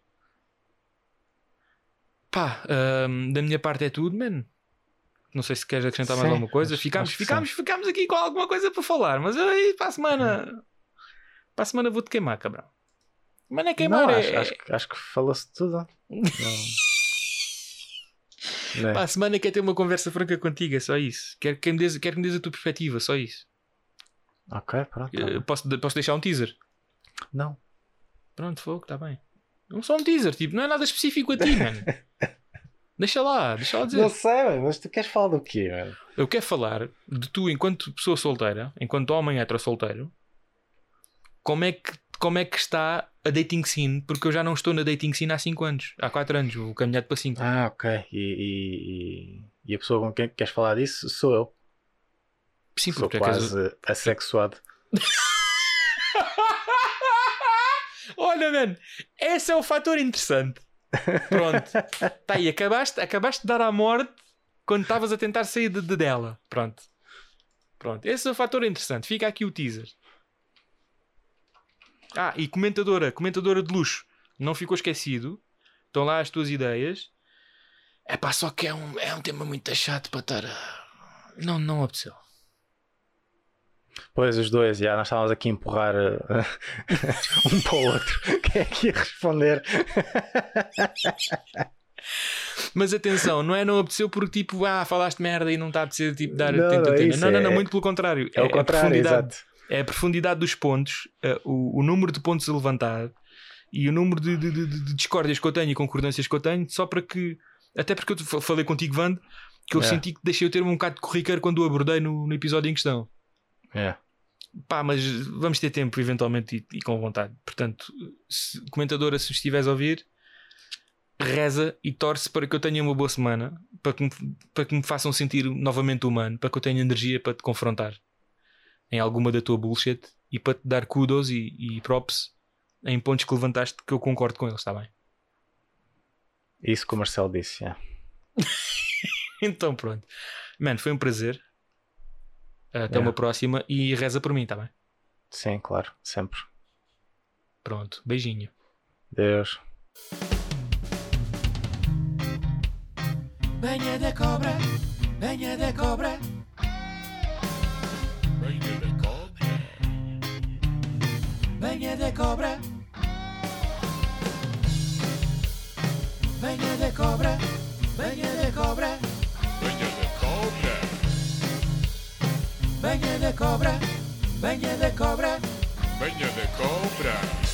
Pá, ahm, da minha parte é tudo, man. Não sei se queres acrescentar mais Sim, alguma coisa. acho- ficámos, acho ficámos, ficámos aqui com alguma coisa para falar, mas aí para a semana. Para a semana vou-te queimar, cabrão. Mas não é queimar, Não, é. acho, acho, que- acho que fala-se tudo. Não. Para a semana quer ter uma conversa franca contigo, é só isso. Quero que me des, quero que me des a tua perspectiva, só isso. Ok, pronto. tá Eh, posso, posso deixar um teaser? Não. Pronto, fogo, está bem. Não só um teaser, tipo, não é nada específico a ti, mano. deixa lá, deixa lá dizer. Não sei, mano, mas tu queres falar do quê, mano? Eu quero falar de tu, enquanto pessoa solteira, enquanto homem hetero solteiro, como é que, como é que está a dating scene? Porque eu já não estou na dating scene há 5 anos, há 4 anos, vou caminhar para 5. Ah, ok. E, e, e- a pessoa com quem queres falar disso sou eu. Sim, Sou porque é que és- quase assexuado. Olha, mano, esse é o fator interessante. Pronto, tá aí, acabaste, acabaste de dar à morte quando estavas a tentar sair de, de dela. Pronto, pronto, esse é o fator interessante. Fica aqui o teaser. Ah, e comentadora, comentadora de luxo, não ficou esquecido. Estão lá as tuas ideias. É pá, só que é um, é um tema muito chato para estar a. Não, não apeteceu. Pois, os dois, já nós estávamos aqui a empurrar eh, um para o outro. Quem é que ia responder? Mas atenção, não é não apeteceu porque tipo, ah, falaste merda e não está a apetecer tipo, dar Não, tenta, não é não, não, não, é- muito pelo contrário. É o a contrário, profundidade, exato. é a profundidade dos pontos, eh, o, o número de pontos a levantar e o número de, de, de- de discórdias que eu tenho e concordâncias que eu tenho, só para que. Até porque eu falei contigo, Vando, que eu É. senti que deixei eu ter um bocado de corriqueiro quando o abordei no, no episódio em questão. É. Pá, mas vamos ter tempo eventualmente e, e com vontade. Portanto, se- comentadora, se estiveres a ouvir, reza e torce para que eu tenha uma boa semana, para que, me, para que me façam sentir novamente humano, para que eu tenha energia para te confrontar em alguma da tua bullshit e para te dar kudos e, e props em pontos que levantaste que eu concordo com eles, está bem? Isso que o Marcelo disse, é. Então pronto. Mano, foi um prazer. Até é. uma próxima e reza por mim, tá bem? Sim, claro, sempre. Pronto, beijinho. Deus. Venha da cobra, venha da cobra. Venha da cobra. Venha da cobra. Venha da cobra, venha da cobra. Banha de cobra, banha de cobra, Banha de cobra.